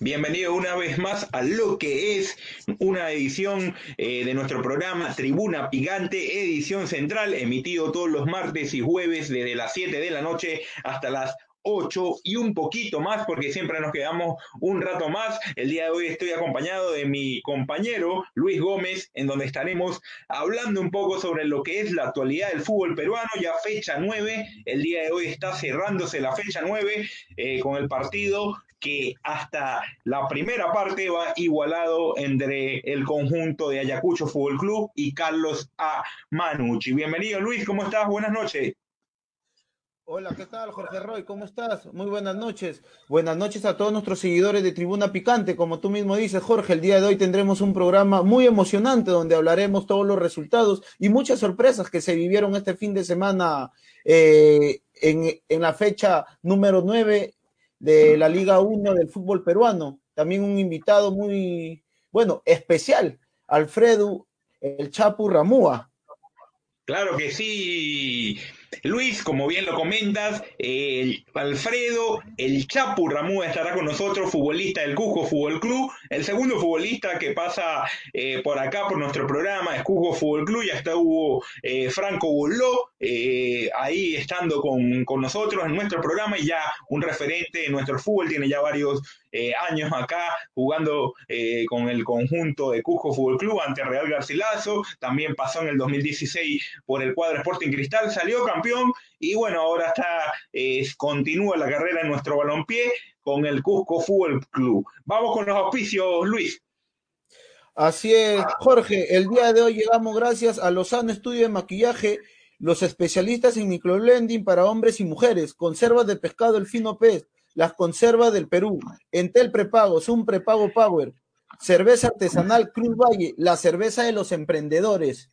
bienvenido una vez más a lo que es una edición eh, de nuestro programa Tribuna Picante, edición central, emitido todos los martes y jueves desde las 7 de la noche hasta las 8 y un poquito más porque siempre nos quedamos un rato más. El día de hoy estoy acompañado de mi compañero Luis Gómez, en donde estaremos hablando un poco sobre lo que es la actualidad del fútbol peruano, ya fecha 9. El día de hoy está cerrándose la fecha 9 eh, con el partido que hasta la primera parte va igualado entre el conjunto de Ayacucho Fútbol Club y Carlos A. Manucci. Bienvenido Luis, ¿cómo estás? Buenas noches. Hola, ¿qué tal, Jorge Roy? ¿Cómo estás? Muy buenas noches. Buenas noches a todos nuestros seguidores de Tribuna Picante. Como tú mismo dices, Jorge, el día de hoy tendremos un programa muy emocionante donde hablaremos todos los resultados y muchas sorpresas que se vivieron este fin de semana eh, en, en, la fecha número 9 de la Liga 1 del fútbol peruano. También un invitado muy, bueno, especial, Alfredo El Chapu Ramúa. Claro que sí, Luis, como bien lo comentas, Alfredo, el Chapu Ramúa estará con nosotros, futbolista del Cusco Fútbol Club, el segundo futbolista que pasa eh, por acá por nuestro programa es Cusco Fútbol Club, ya está Hugo eh, Franco Boló, eh, ahí estando con, con, nosotros en nuestro programa y ya un referente en nuestro fútbol, tiene ya varios años acá jugando con el conjunto de Cusco Fútbol Club ante Real Garcilaso, también pasó en el 2016 por el cuadro Sporting Cristal, salió campeón y bueno, ahora está, continúa la carrera en nuestro balompié con el Cusco Fútbol Club. Vamos con los auspicios, Luis. Así es, Jorge. El día de hoy llegamos gracias a Lozano Estudio de Maquillaje, los especialistas en microblending para hombres y mujeres, conservas de pescado el fino pez, las conservas del Perú, Entel Prepagos, un prepago Power, cerveza artesanal Cruz Valle, la cerveza de los emprendedores.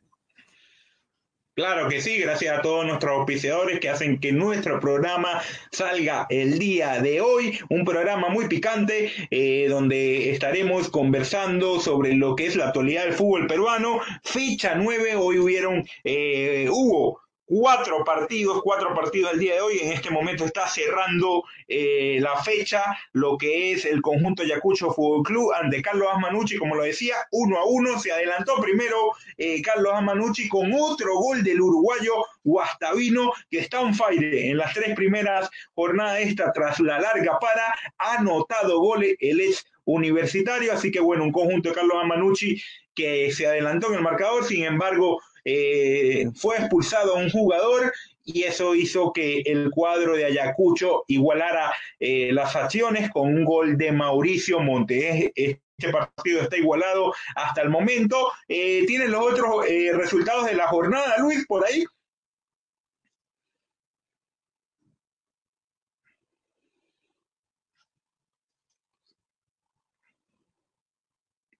Claro que sí, gracias a todos nuestros auspiciadores que hacen que nuestro programa salga el día de hoy. Un programa muy picante eh, donde estaremos conversando sobre lo que es la actualidad del fútbol peruano. Ficha 9, hoy hubieron, eh, hubo cuatro partidos, cuatro partidos al día de hoy. En este momento está cerrando eh, la fecha lo que es el conjunto Yacucho Fútbol Club ante Carlos Asmanucci, como lo decía, uno a uno. Se adelantó primero eh, Carlos Asmanucci con otro gol del uruguayo Guastavino, que está on fire en las tres primeras jornadas esta tras la larga para. Ha anotado goles el ex universitario, así que bueno, un conjunto de Carlos Amanucci que se adelantó en el marcador, sin embargo, eh, fue expulsado un jugador y eso hizo que el cuadro de Ayacucho igualara eh, las acciones con un gol de Mauricio Montes. Este partido está igualado hasta el momento. Eh, ¿Tienen los otros eh, resultados de la jornada, Luis, por ahí?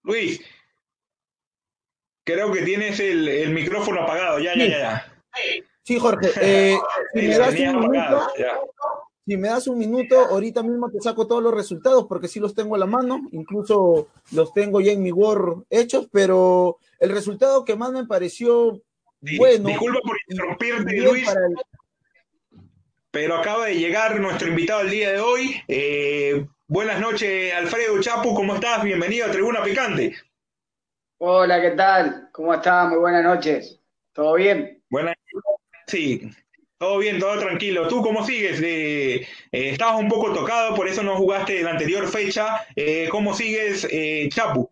Luis, Creo que tienes el, el micrófono apagado, ya, ya, ya, Sí, Jorge, eh, si, me das un minuto, si me das un minuto, ahorita mismo te saco todos los resultados porque sí los tengo a la mano, incluso los tengo ya en mi Word hechos, pero el resultado que más me pareció sí, bueno. Disculpa por interrumpirte, Luis. El... Pero acaba de llegar nuestro invitado el día de hoy. Eh, buenas noches, Alfredo Chapu, ¿cómo estás? Bienvenido a Tribuna Picante. Hola, ¿qué tal? ¿Cómo estás? Muy buenas noches. ¿Todo bien? Buenas Sí, todo bien, todo tranquilo. ¿Tú cómo sigues? Eh, eh, estabas un poco tocado, por eso no jugaste la anterior fecha. Eh, ¿Cómo sigues, eh, Chapu?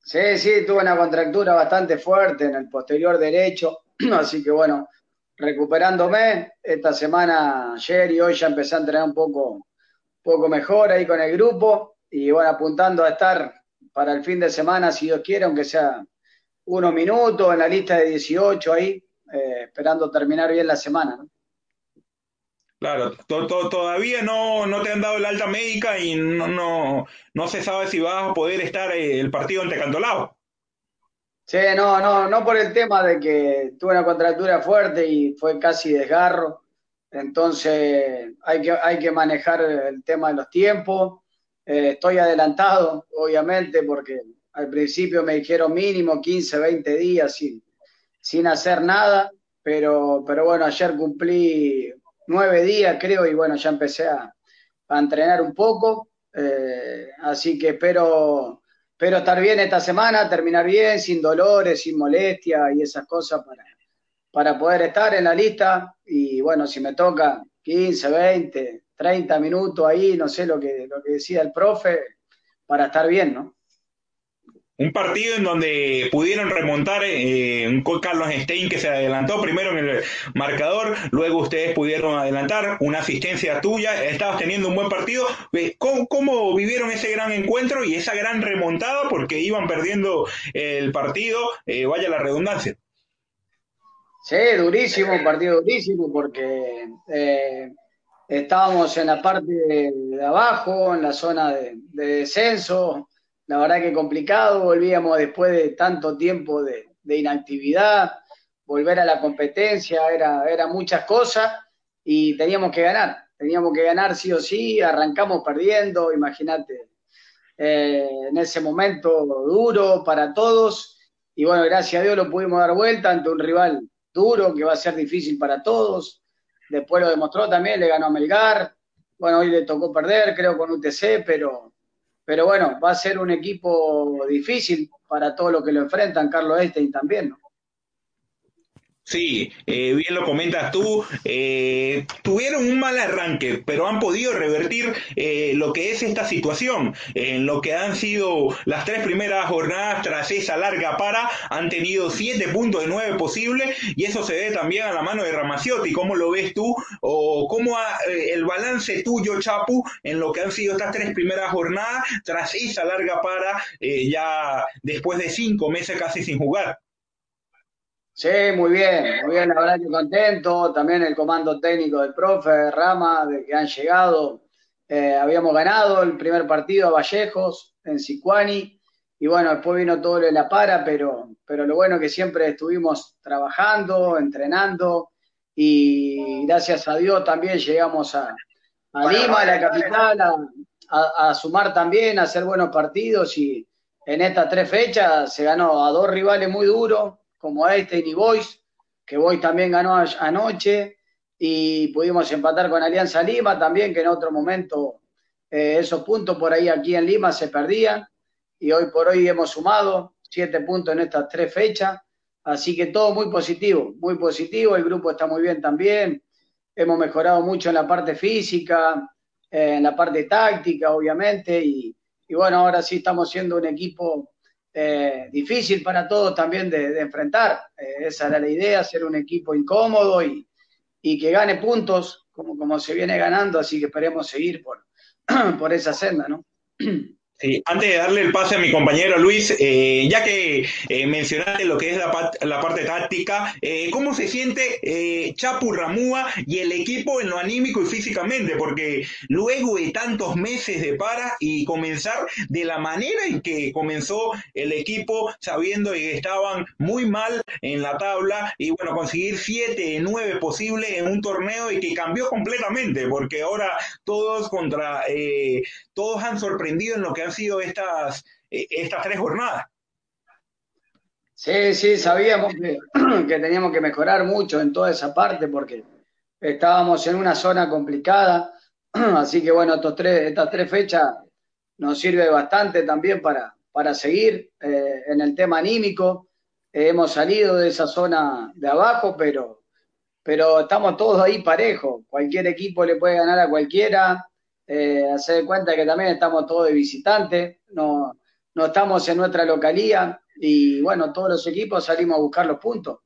Sí, sí, tuve una contractura bastante fuerte en el posterior derecho, así que bueno, recuperándome. Esta semana, ayer y hoy ya empecé a entrenar un poco, poco mejor ahí con el grupo y bueno, apuntando a estar para el fin de semana, si Dios quiere, aunque sea unos minutos en la lista de 18 ahí, eh, esperando terminar bien la semana. ¿no? Claro, to to todavía no, no, te han dado el alta médica y no, no, no se sabe si vas a poder estar eh, el partido ante Cantolao. Sí, no, no, no por el tema de que tuve una contractura fuerte y fue casi desgarro. Entonces hay que, hay que manejar el tema de los tiempos eh, estoy adelantado, obviamente, porque al principio me dijeron mínimo 15, 20 días sin, sin hacer nada, pero, pero bueno, ayer cumplí nueve días, creo, y bueno, ya empecé a, a entrenar un poco, así que espero, espero estar bien esta semana, terminar bien, sin dolores, sin molestias y esas cosas para, para poder estar en la lista. Y bueno, si me toca 15, 20, 30 minutos ahí, no sé lo que, lo que decía el profe, para estar bien, ¿no? Un partido en donde pudieron remontar eh, un Carlos Stein que se adelantó primero en el marcador, luego ustedes pudieron adelantar, una asistencia tuya, estabas teniendo un buen partido. Eh, ¿Cómo, vivieron ese gran encuentro y esa gran remontada? Porque iban perdiendo el partido, eh, vaya la redundancia. Sí, durísimo, un partido durísimo porque eh, estábamos en la parte de, abajo, en la zona de, descenso, la verdad que complicado, volvíamos después de tanto tiempo de, inactividad, volver a la competencia, era, era muchas cosas y teníamos que ganar, teníamos que ganar sí o sí, arrancamos perdiendo, imagínate, eh, en ese momento duro para todos. Y bueno, gracias a Dios lo pudimos dar vuelta ante un rival duro, que va a ser difícil para todos. Después lo demostró también, le ganó a Melgar. Bueno, hoy le tocó perder, creo, con UTC, pero, pero bueno, va a ser un equipo difícil para todos los que lo enfrentan, Carlos Estein también, ¿no? Sí, eh, bien lo comentas tú. Eh, tuvieron un mal arranque, pero han podido revertir eh, lo que es esta situación. En lo que han sido las tres primeras jornadas tras esa larga para, han tenido siete puntos de nueve posibles y eso se ve también a la mano de Ramaciotti. ¿Cómo lo ves tú? ¿O cómo ha, el balance tuyo, Chapu, en lo que han sido estas tres primeras jornadas tras esa larga para, ya después de cinco meses casi sin jugar? Sí, muy bien, muy bien, la verdad que contento. También el comando técnico del profe, Rama, de que han llegado. Eh, habíamos ganado el primer partido a Vallejos, en Sicuani, y bueno, después vino todo lo de la para, pero, pero lo bueno es que siempre estuvimos trabajando, entrenando, y gracias a Dios también llegamos a, Lima, a la capital, a, a sumar también, a hacer buenos partidos, y en estas tres fechas se ganó a dos rivales muy duros como este y Boys, que Boys también ganó anoche, y pudimos empatar con Alianza Lima también, que en otro momento eh, esos puntos por ahí aquí en Lima se perdían, y hoy por hoy hemos sumado siete puntos en estas tres fechas, así que todo muy positivo, muy positivo, el grupo está muy bien también, hemos mejorado mucho en la parte física, eh, en la parte táctica, obviamente, y, y bueno, ahora sí estamos siendo un equipo eh, difícil para todos también de, enfrentar. Eh, esa era la idea, ser un equipo incómodo y, y, que gane puntos como, como se viene ganando, así que esperemos seguir por, por esa senda, ¿no? Sí, antes de darle el pase a mi compañero Luis, eh, ya que eh, mencionaste lo que es la, parte táctica, eh, ¿cómo se siente eh, Chapu Ramúa y el equipo en lo anímico y físicamente? Porque luego de tantos meses de para y comenzar de la manera en que comenzó el equipo, sabiendo que estaban muy mal en la tabla y bueno, conseguir siete de nueve posibles en un torneo y que cambió completamente, porque ahora todos contra, todos han sorprendido en lo que han sido estas, eh, estas tres jornadas. Sí, sí, sabíamos que, teníamos que mejorar mucho en toda esa parte porque estábamos en una zona complicada, así que bueno, estos tres, estas tres fechas nos sirve bastante también para, para seguir eh, en el tema anímico. hemos salido de esa zona de abajo, pero, pero estamos todos ahí parejos. Cualquier equipo le puede ganar a cualquiera eh, hacer cuenta que también estamos todos de visitantes, no, no estamos en nuestra localía y bueno, todos los equipos salimos a buscar los puntos.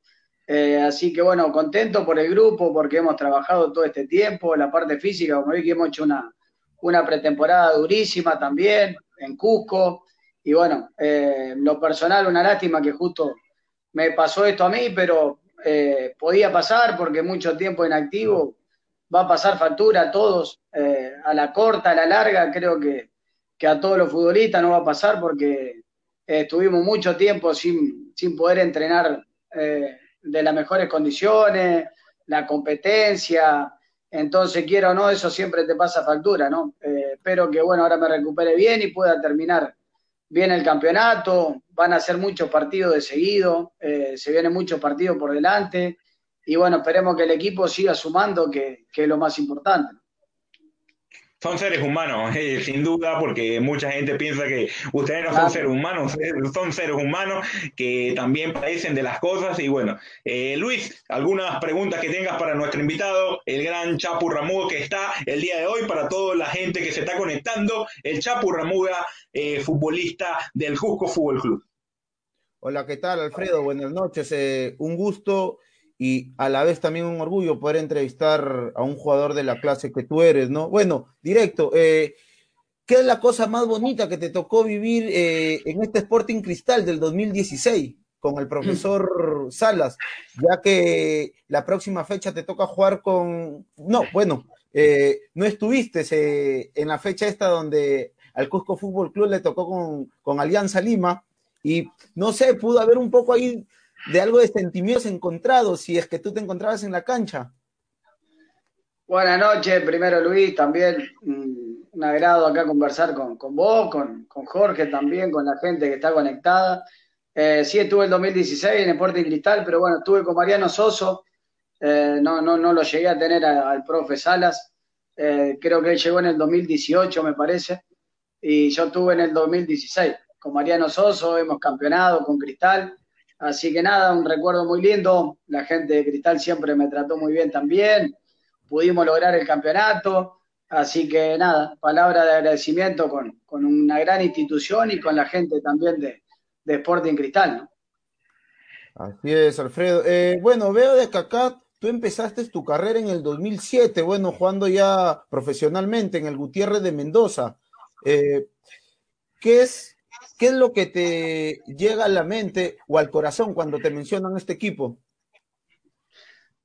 Eh, así que bueno, contento por el grupo, porque hemos trabajado todo este tiempo, la parte física, como vi que hemos hecho una, una pretemporada durísima también en Cusco. Y bueno, eh, lo personal, una lástima que justo me pasó esto a mí, pero eh, podía pasar porque mucho tiempo inactivo va a pasar factura a todos, eh, a la corta, a la larga, creo que, a todos los futbolistas no va a pasar porque eh, estuvimos mucho tiempo sin, sin poder entrenar eh, de las mejores condiciones, la competencia, entonces quiero o no, eso siempre te pasa factura, ¿no? espero que, bueno, ahora me recupere bien y pueda terminar bien el campeonato, van a ser muchos partidos de seguido, se vienen muchos partidos por delante, y bueno, esperemos que el equipo siga sumando, que, es lo más importante. son seres humanos, eh, sin duda, porque mucha gente piensa que ustedes no son seres humanos, son seres humanos que también padecen de las cosas. Y bueno, eh, Luis, algunas preguntas que tengas para nuestro invitado, el gran Chapu Ramuga, que está el día de hoy, para toda la gente que se está conectando, el Chapu Ramuga, eh, futbolista del Jusco Fútbol Club. Hola, ¿qué tal, Alfredo? Buenas noches. un gusto y a la vez también un orgullo poder entrevistar a un jugador de la clase que tú eres, ¿no? Bueno, directo, eh, ¿qué es la cosa más bonita que te tocó vivir eh, en este Sporting Cristal del 2016 con el profesor Salas? Ya que la próxima fecha te toca jugar con... No, bueno, eh, no estuviste en la fecha esta donde al Cusco Fútbol Club le tocó con, con Alianza Lima y no sé, pudo haber un poco ahí de algo de sentimientos encontrados, si es que tú te encontrabas en la cancha. Buenas noches, primero Luis, también un agrado acá conversar con, vos, con, Jorge también, con la gente que está conectada. Eh, sí estuve el 2016 en Sporting Cristal, pero bueno, estuve con Mariano Soso, eh, no, no, no lo llegué a tener al profe Salas, eh, creo que él llegó en el 2018 me parece, y yo estuve en el 2016 con Mariano Soso, hemos campeonado con Cristal, Así que nada, un recuerdo muy lindo. La gente de Cristal siempre me trató muy bien también. Pudimos lograr el campeonato. Así que nada, palabra de agradecimiento con, una gran institución y con la gente también de, de Sporting Cristal. Así es, Alfredo. Eh, bueno, veo de que acá tú empezaste tu carrera en el 2007, bueno, jugando ya profesionalmente en el Gutiérrez de Mendoza. Eh, ¿Qué es ¿Qué es lo que te llega a la mente o al corazón cuando te mencionan este equipo?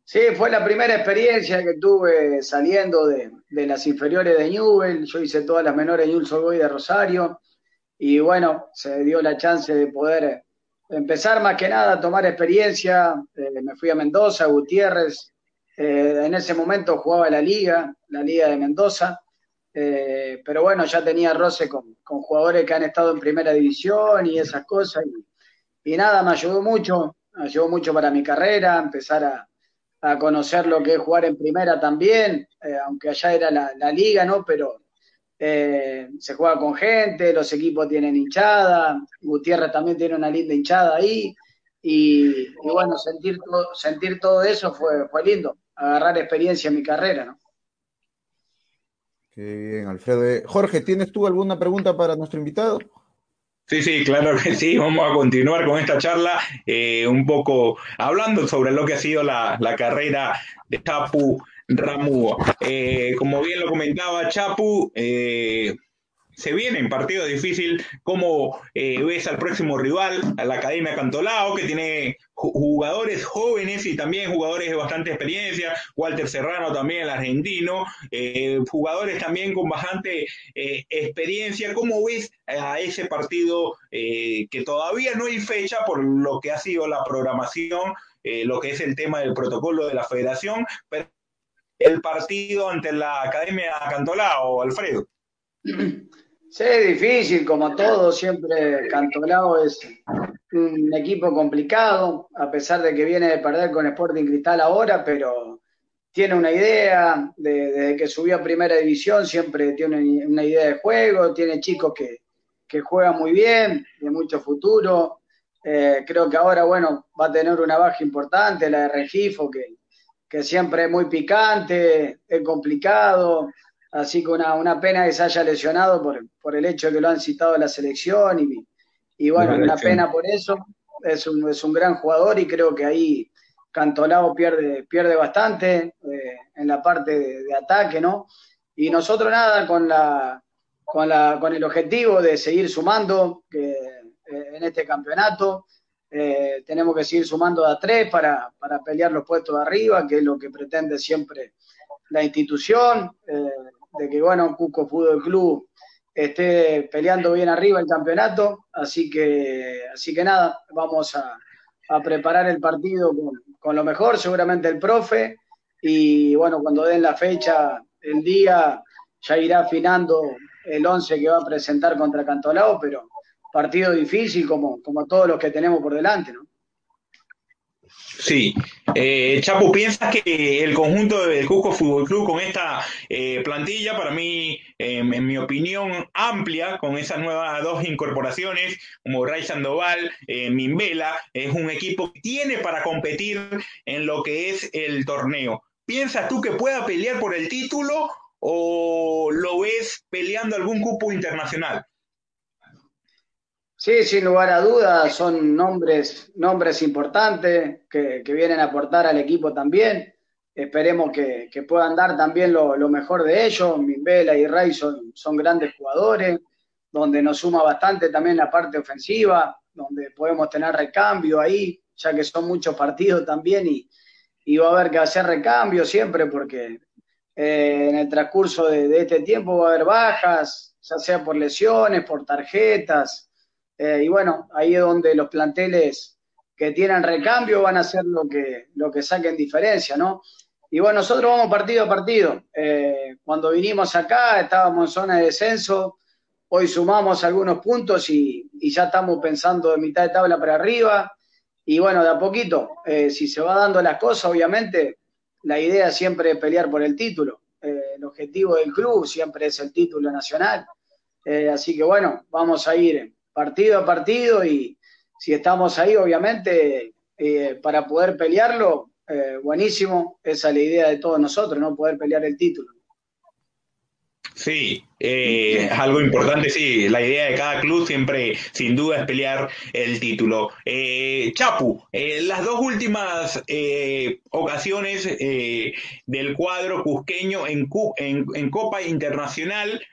Sí, fue la primera experiencia que tuve saliendo de, las inferiores de Newell. Yo hice todas las menores de Newell Boy de Rosario. Y bueno, se dio la chance de poder empezar más que nada a tomar experiencia. Eh, me fui a Mendoza, Gutiérrez. Eh, en ese momento jugaba la liga, la liga de Mendoza. Eh, pero bueno, ya tenía roce con, jugadores que han estado en primera división y esas cosas. Y, nada, me ayudó mucho, me ayudó mucho para mi carrera, empezar a, conocer lo que es jugar en primera también, eh, aunque allá era la, liga, ¿no? Pero eh, se juega con gente, los equipos tienen hinchada, Gutiérrez también tiene una linda hinchada ahí. Y, bueno, sentir todo, sentir todo eso fue, fue lindo, agarrar experiencia en mi carrera, ¿no? Bien, Alfredo. Eh, Jorge, ¿tienes tú alguna pregunta para nuestro invitado? Sí, sí, claro que sí. Vamos a continuar con esta charla, eh, un poco hablando sobre lo que ha sido la, carrera de Chapu Ramu. Eh, como bien lo comentaba Chapu, se viene en partido difícil. ¿Cómo eh, ves al próximo rival, a la Academia Cantolao, que tiene jugadores jóvenes y también jugadores de bastante experiencia? Walter Serrano también, el argentino, eh, jugadores también con bastante eh, experiencia. ¿Cómo ves a ese partido que todavía no hay fecha por lo que ha sido la programación, lo que es el tema del protocolo de la federación, el partido ante la Academia Cantolao, Alfredo? Sí, difícil, como todo, siempre Cantolao es un equipo complicado, a pesar de que viene de perder con Sporting Cristal ahora, pero tiene una idea, desde que subió a primera división siempre tiene una idea de juego, tiene chicos que, juegan muy bien, de mucho futuro. Eh, creo que ahora, bueno, va a tener una baja importante, la de Regifo, que, que siempre es muy picante, es complicado. Así que una, una pena que se haya lesionado por, por, el hecho de que lo han citado a la selección y, y bueno, una pena por eso. Es un, es un gran jugador y creo que ahí Cantolao pierde, pierde bastante eh, en la parte de, ataque, ¿no? Y nosotros nada, con, la, con, la, con el objetivo de seguir sumando que, eh, en este campeonato. Eh, tenemos que seguir sumando a tres para, para, pelear los puestos de arriba, que es lo que pretende siempre la institución de que, bueno, Cusco Fútbol Club esté peleando bien arriba el campeonato, así que, así que nada, vamos a, preparar el partido con, lo mejor, seguramente el profe, y bueno, cuando den la fecha, el día, ya irá afinando el 11 que va a presentar contra Cantolao, pero partido difícil como, como todos los que tenemos por delante, ¿no? Sí. Eh, Chapo, ¿piensas que el conjunto del Cusco Fútbol Club con esta eh, plantilla, para mí, em, en mi opinión, amplia, con esas nuevas dos incorporaciones, como Ray Sandoval, eh, Mimbela, es un equipo que tiene para competir en lo que es el torneo? ¿Piensas tú que pueda pelear por el título o lo ves peleando algún cupo internacional? Sí, sin lugar a dudas, son nombres, nombres importantes que, vienen a aportar al equipo también. Esperemos que, puedan dar también lo, mejor de ellos. Mimbela y Ray son, grandes jugadores, donde nos suma bastante también la parte ofensiva, donde podemos tener recambio ahí, ya que son muchos partidos también y, va a haber que hacer recambio siempre porque eh, en el transcurso de este tiempo va a haber bajas, ya sea por lesiones, por tarjetas eh, y bueno, ahí es donde los planteles que tienen recambio van a hacer lo que, lo que saquen diferencia, ¿no? Y bueno, nosotros vamos partido a partido. Eh, cuando vinimos acá estábamos en zona de descenso, hoy sumamos algunos puntos y, ya estamos pensando de mitad de tabla para arriba. Y bueno, de a poquito, eh, si se va dando las cosas, obviamente, la idea siempre es pelear por el título. el objetivo del club siempre es el título nacional. así que bueno, vamos a ir partido a partido y si estamos ahí, obviamente, eh, para poder pelearlo, eh, buenísimo. Esa es la idea de todos nosotros, ¿no? Poder pelear el título. Sí, eh, es algo importante, sí. La idea de cada club siempre, sin duda, es pelear el título. Chapu, las dos últimas ocasiones del cuadro cusqueño en, en, en Copa Internacional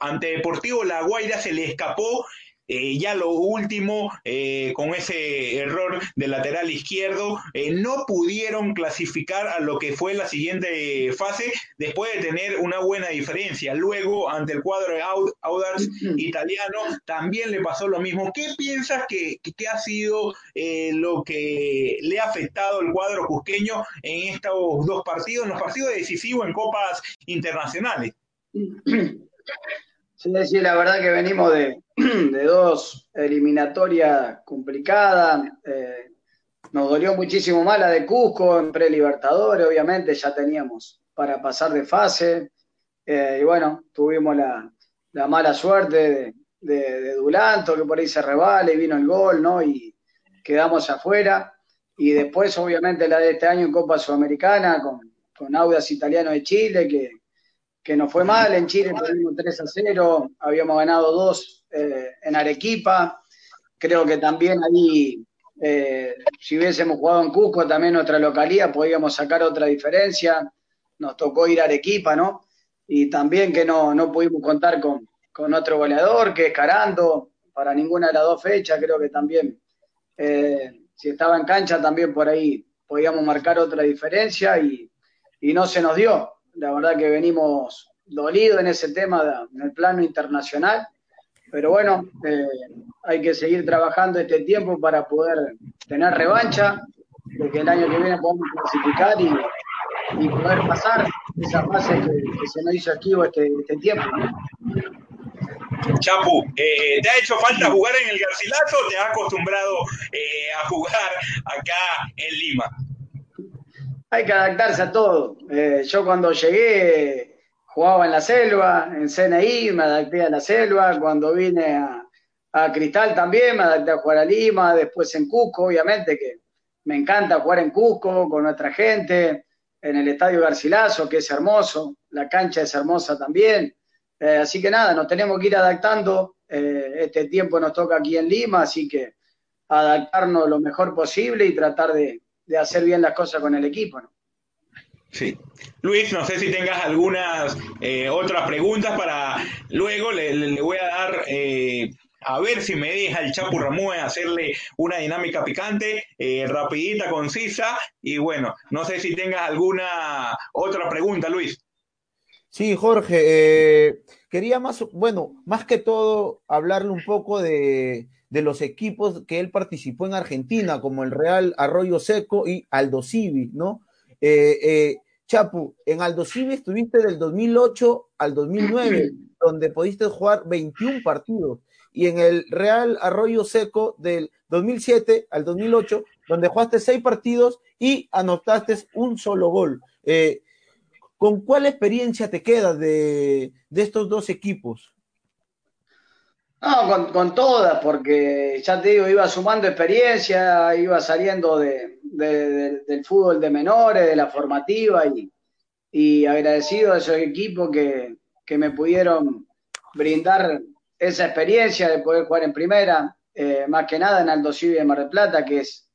ante Deportivo La Guaira se le escapó eh, ya lo último, eh, con ese error del lateral izquierdo, eh, no pudieron clasificar a lo que fue la siguiente fase después de tener una buena diferencia. Luego, ante el cuadro de Audax italiano, también le pasó lo mismo. ¿Qué piensas que, que ha sido lo que le ha afectado el cuadro cusqueño en estos dos partidos, en los partidos decisivos en copas internacionales? Sí, sí, la verdad que venimos de, dos eliminatorias complicadas. Eh, nos dolió muchísimo más la de Cusco en pre-Libertadores, obviamente ya teníamos para pasar de fase. Eh, y bueno, tuvimos la, mala suerte de, Dulanto, que por ahí se rebale, vino el gol, ¿no? Y quedamos afuera. Y después, obviamente, la de este año en Copa Sudamericana con, con Audas Italiano de Chile, que, que nos fue mal. En Chile perdimos 3 a 0, habíamos ganado 2 eh, en Arequipa. Creo que también ahí, eh, si hubiésemos jugado en Cusco, también nuestra localidad, podíamos sacar otra diferencia. Nos tocó ir a Arequipa, ¿no? Y también que no, no pudimos contar con, con otro goleador, que es Carando, para ninguna de las dos fechas. Creo que también, eh, si estaba en cancha, también por ahí podíamos marcar otra diferencia y, y no se nos dio la verdad que venimos dolidos en ese tema en el plano internacional, pero bueno, eh, hay que seguir trabajando este tiempo para poder tener revancha, de que el año que viene podamos clasificar y, poder pasar esa fase que, se nos hizo aquí este, este tiempo. Chapu, eh, ¿te ha hecho falta jugar en el Garcilaso o te has acostumbrado eh, a jugar acá en Lima? Hay que adaptarse a todo. Eh, yo cuando llegué jugaba en la selva, en CNI, me adapté a la selva, cuando vine a, Cristal también me adapté a jugar a Lima, después en Cusco, obviamente que me encanta jugar en Cusco con nuestra gente, en el Estadio Garcilaso, que es hermoso, la cancha es hermosa también. Eh, así que nada, nos tenemos que ir adaptando. Eh, este tiempo nos toca aquí en Lima, así que adaptarnos lo mejor posible y tratar de, de hacer bien las cosas con el equipo. ¿no? Sí. Luis, no sé si tengas algunas eh, otras preguntas para luego le, voy a dar eh, a ver si me deja el Chapu Ramón hacerle una dinámica picante, eh, rapidita, concisa y bueno, no sé si tengas alguna otra pregunta, Luis. Sí, Jorge, quería más, bueno, más que todo hablarle un poco de, de los equipos que él participó en Argentina, como el Real Arroyo Seco y Aldo Civi, ¿no? Eh, eh, Chapu, en Aldo Civi estuviste del 2008 al 2009, donde pudiste jugar 21 partidos, y en el Real Arroyo Seco del 2007 al 2008 donde jugaste seis partidos y anotaste un solo gol. Eh, ¿Con cuál experiencia te quedas de, estos dos equipos? No, con, todas, porque ya te digo, iba sumando experiencia, iba saliendo del fútbol de menores, de la formativa, y, agradecido a esos equipos que, me pudieron brindar esa experiencia de poder jugar en primera, eh, más que nada en Aldo Civi de Mar del Plata, que es,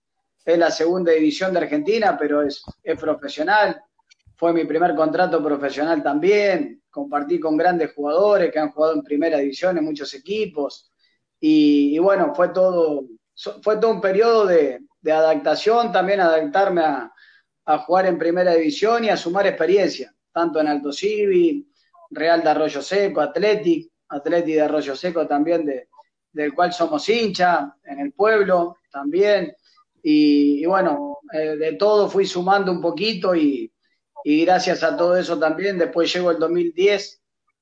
es la segunda división de Argentina, pero es, es profesional fue mi primer contrato profesional también, compartí con grandes jugadores que han jugado en primera división en muchos equipos y, bueno, fue todo, fue todo un periodo de, adaptación, también adaptarme a, jugar en primera división y a sumar experiencia, tanto en Alto Civi, Real de Arroyo Seco, Athletic, Athletic de Arroyo Seco también, de, del cual somos hincha, en el pueblo también. Y, bueno, eh, de todo fui sumando un poquito y, y gracias a todo eso también, después llego el 2010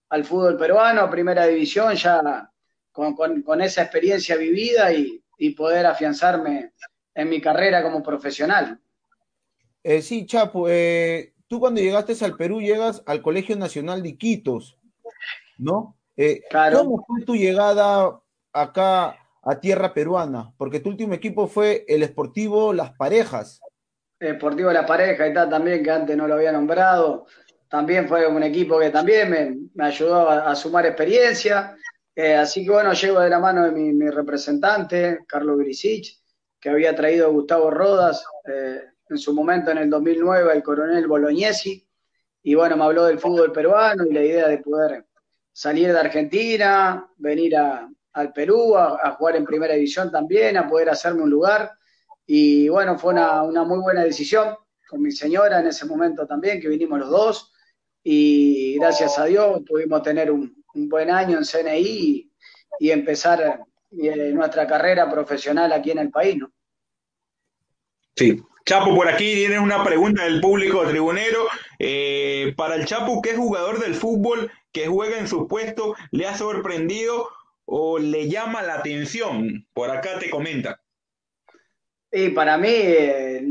al fútbol peruano, primera división, ya con, esa experiencia vivida y, poder afianzarme en mi carrera como profesional. Eh, sí, Chapo, eh, tú cuando llegaste al Perú llegas al Colegio Nacional de Iquitos, ¿no? Eh, ¿Cómo fue tu llegada acá a tierra peruana? Porque tu último equipo fue el Esportivo Las Parejas. Deportivo de la Pareja y tal también, que antes no lo había nombrado. También fue un equipo que también me, ayudó a, sumar experiencia. Eh, así que bueno, llego de la mano de mi, representante, Carlos Grisich, que había traído a Gustavo Rodas eh, en su momento en el 2009, el coronel Bolognesi. Y bueno, me habló del fútbol peruano y la idea de poder salir de Argentina, venir al Perú, a jugar en primera división también, a poder hacerme un lugar y bueno, fue una, muy buena decisión con mi señora en ese momento también, que vinimos los dos. Y gracias a Dios pudimos tener un, buen año en CNI y, empezar eh, nuestra carrera profesional aquí en el país, ¿no? Sí, Chapo, por aquí tiene una pregunta del público tribunero. Eh, para el Chapo, ¿qué jugador del fútbol que juega en su puesto le ha sorprendido o le llama la atención? Por acá te comenta. Y para mí, eh,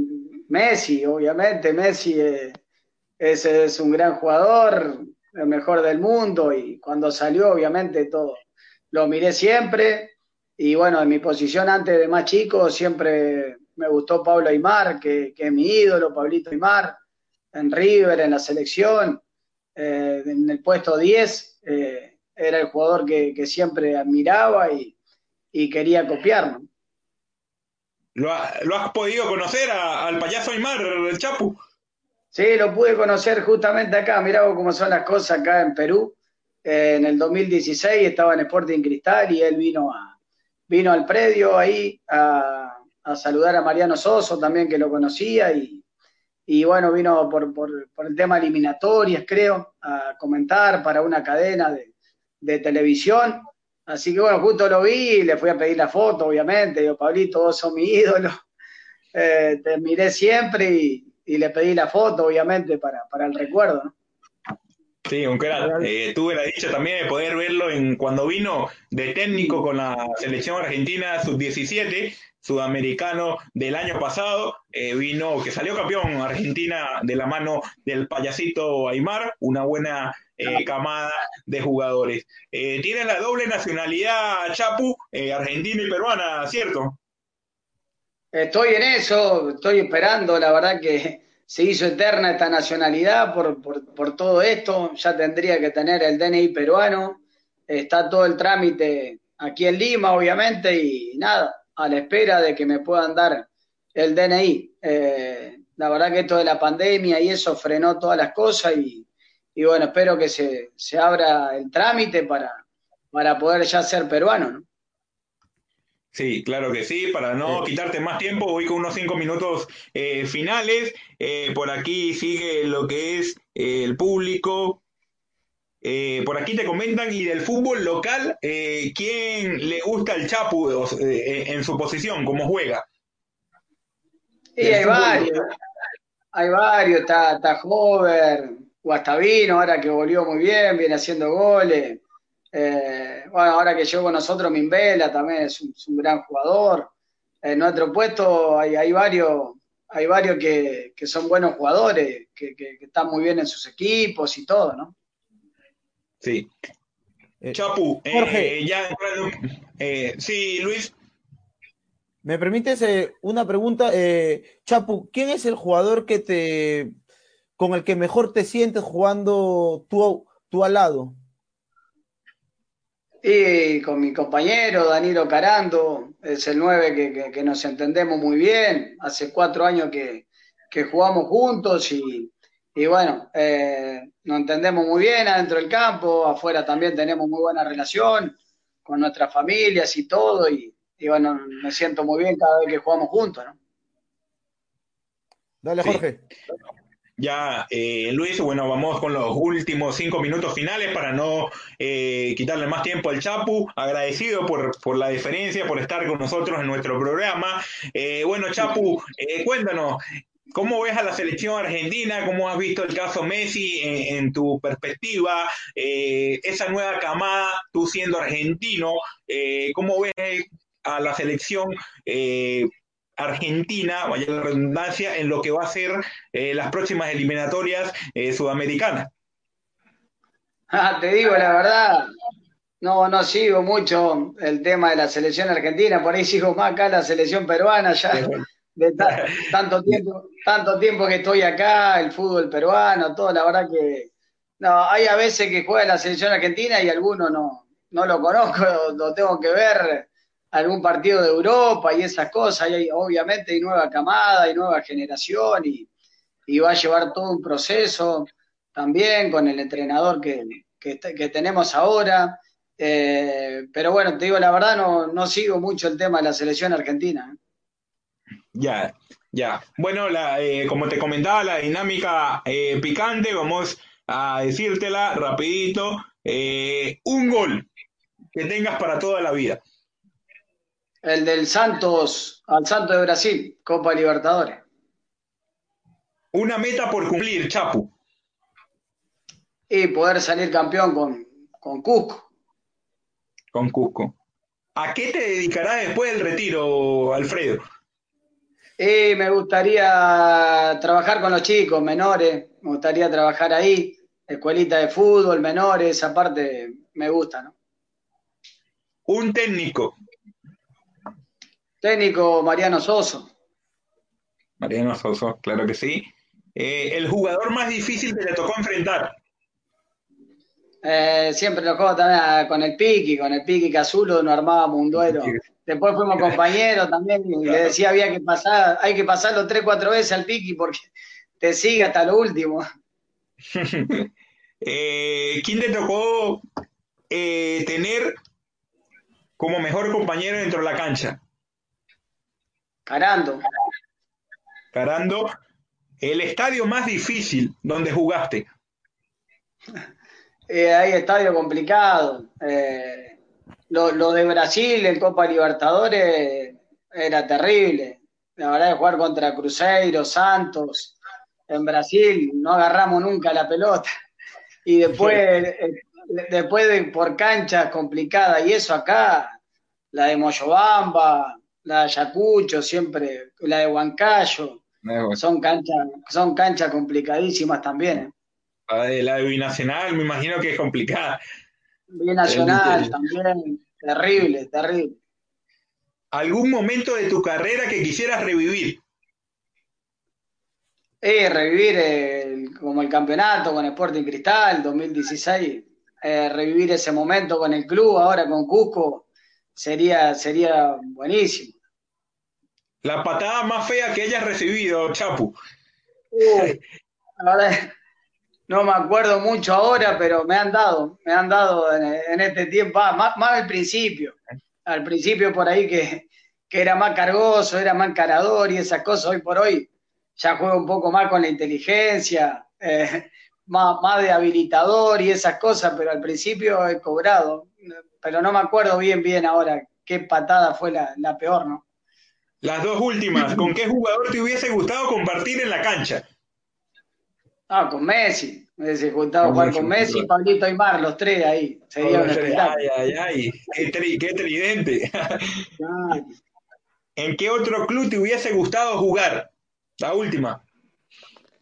Messi, obviamente, Messi eh, es, un gran jugador, el mejor del mundo, y cuando salió, obviamente, todo lo miré siempre. Y bueno, en mi posición antes de más chico, siempre me gustó Pablo Aymar, que, es mi ídolo, Pablito Aymar, en River, en la selección, eh, en el puesto 10, era el jugador que, siempre admiraba y, y quería copiarlo. ¿Lo, has podido conocer al payaso Aymar, el Chapu? Sí, lo pude conocer justamente acá. Mirá cómo son las cosas acá en Perú. Eh, en el 2016 estaba en Sporting Cristal y él vino, a, vino al predio ahí a, saludar a Mariano Soso también, que lo conocía. Y, y bueno, vino por, por, el tema eliminatorias, creo, a comentar para una cadena de, de televisión. Así que bueno, justo lo vi y le fui a pedir la foto, obviamente. Digo, Pablito, vos sos mi ídolo. Eh, te miré siempre y, le pedí la foto, obviamente, para, el recuerdo, ¿no? Sí, un crack. Eh, tuve la dicha también de poder verlo en cuando vino de técnico con la selección argentina sub-17, sudamericano del año pasado. Eh, vino, que salió campeón Argentina de la mano del payasito Aymar, una buena eh, camada de jugadores. Eh, tiene la doble nacionalidad, Chapu, eh, argentina y peruana, ¿cierto? Estoy en eso, estoy esperando, la verdad que se hizo eterna esta nacionalidad por, por, todo esto, ya tendría que tener el DNI peruano, está todo el trámite aquí en Lima, obviamente, y nada, a la espera de que me puedan dar el DNI. la verdad que esto de la pandemia y eso frenó todas las cosas y, y bueno, espero que se, abra el trámite para, para poder ya ser peruano, ¿no? Sí, claro que sí. Para no quitarte más tiempo, voy con unos cinco minutos eh, finales. Eh, por aquí sigue lo que es eh, el público. por aquí te comentan, y del fútbol local, ¿quién le gusta el Chapu en su posición, cómo juega? Sí, hay varios. Hay varios. Está, está Hover, Guastavino, ahora que volvió muy bien, viene haciendo goles. Eh, bueno, ahora que llegó con nosotros Mimbela también es un, gran jugador. en nuestro puesto hay, hay varios, hay varios que, son buenos jugadores, que, están muy bien en sus equipos y todo, ¿no? Sí. Eh, Chapu, eh, ya, eh, sí, Luis. ¿Me permites una pregunta? Chapu, ¿quién es el jugador que te con el que mejor te sientes jugando tú, tú al lado? Y con mi compañero Danilo Carando, es el 9 que, nos entendemos muy bien. Hace cuatro años que, jugamos juntos y, bueno, eh, nos entendemos muy bien adentro del campo, afuera también tenemos muy buena relación con nuestras familias y todo. Y, bueno, me siento muy bien cada vez que jugamos juntos, ¿no? Dale, Jorge. Ya, eh, Luis, bueno, vamos con los últimos cinco minutos finales para no eh, quitarle más tiempo al Chapu. Agradecido por, la diferencia, por estar con nosotros en nuestro programa. Eh, bueno, Chapu, cuéntanos, ¿Cómo ves a la selección argentina? ¿Cómo has visto el caso Messi en, tu perspectiva? esa nueva camada, tú siendo argentino, ¿cómo ves a la selección Argentina, vaya la redundancia, en lo que va a ser eh, las próximas eliminatorias eh, sudamericanas. Ah, te digo la verdad, no, no sigo mucho el tema de la selección argentina, por ahí sigo más acá la selección peruana ya. De tanto tiempo, tanto tiempo que estoy acá, el fútbol peruano, todo, la verdad que no, hay a veces que juega la selección argentina y algunos no, no lo conozco, lo tengo que ver algún partido de Europa y esas cosas, y obviamente hay nueva camada, hay nueva generación y, va a llevar todo un proceso también con el entrenador que, tenemos ahora. Eh, pero bueno, te digo la verdad, no, no sigo mucho el tema de la selección argentina. Ya, ya. Bueno, la, eh, como te comentaba, la dinámica eh, picante, vamos a decírtela rapidito. un gol que tengas para toda la vida. El del Santos al Santos de Brasil, Copa Libertadores. Una meta por cumplir, Chapu. Y poder salir campeón con, con Cusco. Con Cusco. ¿A qué te dedicarás después del retiro, Alfredo? Y me gustaría trabajar con los chicos, menores. Me gustaría trabajar ahí. Escuelita de fútbol, menores, esa parte me gusta, ¿no? Un técnico. Técnico Mariano Soso. Mariano Soso, claro que sí. Eh, el jugador más difícil que le tocó enfrentar. Eh, siempre lo juego también con el Piqui, con el Piqui Cazulo nos armábamos un duelo. Después fuimos compañeros también y le decía había que pasar, hay que pasarlo tres, cuatro veces al Piqui porque te sigue hasta lo último. Eh, ¿Quién te tocó tener como mejor compañero dentro de la cancha? Carando. Carando, el estadio más difícil donde jugaste. Eh, hay estadio complicado. Eh, lo, de Brasil en Copa Libertadores era terrible. La verdad de jugar contra Cruzeiro, Santos, en Brasil no agarramos nunca la pelota. Y después, eh, después de por canchas complicadas, y eso acá, la de Moyobamba, la de Ayacucho, siempre, la de Huancayo. Son canchas son canchas complicadísimas también. ¿eh? La de, la Binacional, me imagino que es complicada. Binacional también, terrible, terrible. ¿Algún momento de tu carrera que quisieras revivir? Eh, revivir como el campeonato con Sporting Cristal 2016, eh, revivir ese momento con el club, ahora con Cusco, sería, sería buenísimo. La patada más fea que hayas recibido, Chapu. no me acuerdo mucho ahora, pero me han dado, me han dado en, este tiempo, más, más, al principio. Al principio por ahí que, era más cargoso, era más encarador y esas cosas. Hoy por hoy ya juego un poco más con la inteligencia, eh, más, más de habilitador y esas cosas, pero al principio he cobrado pero no me acuerdo bien, bien ahora qué patada fue la, peor, ¿no? Las dos últimas, ¿con qué jugador te hubiese gustado compartir en la cancha? Ah, con Messi. Me hubiese gustado jugar con Messi, Pablito Aymar, los tres ahí. Sería un Ay, ay, ay. Qué, qué tridente. ¿en qué otro club te hubiese gustado jugar? La última.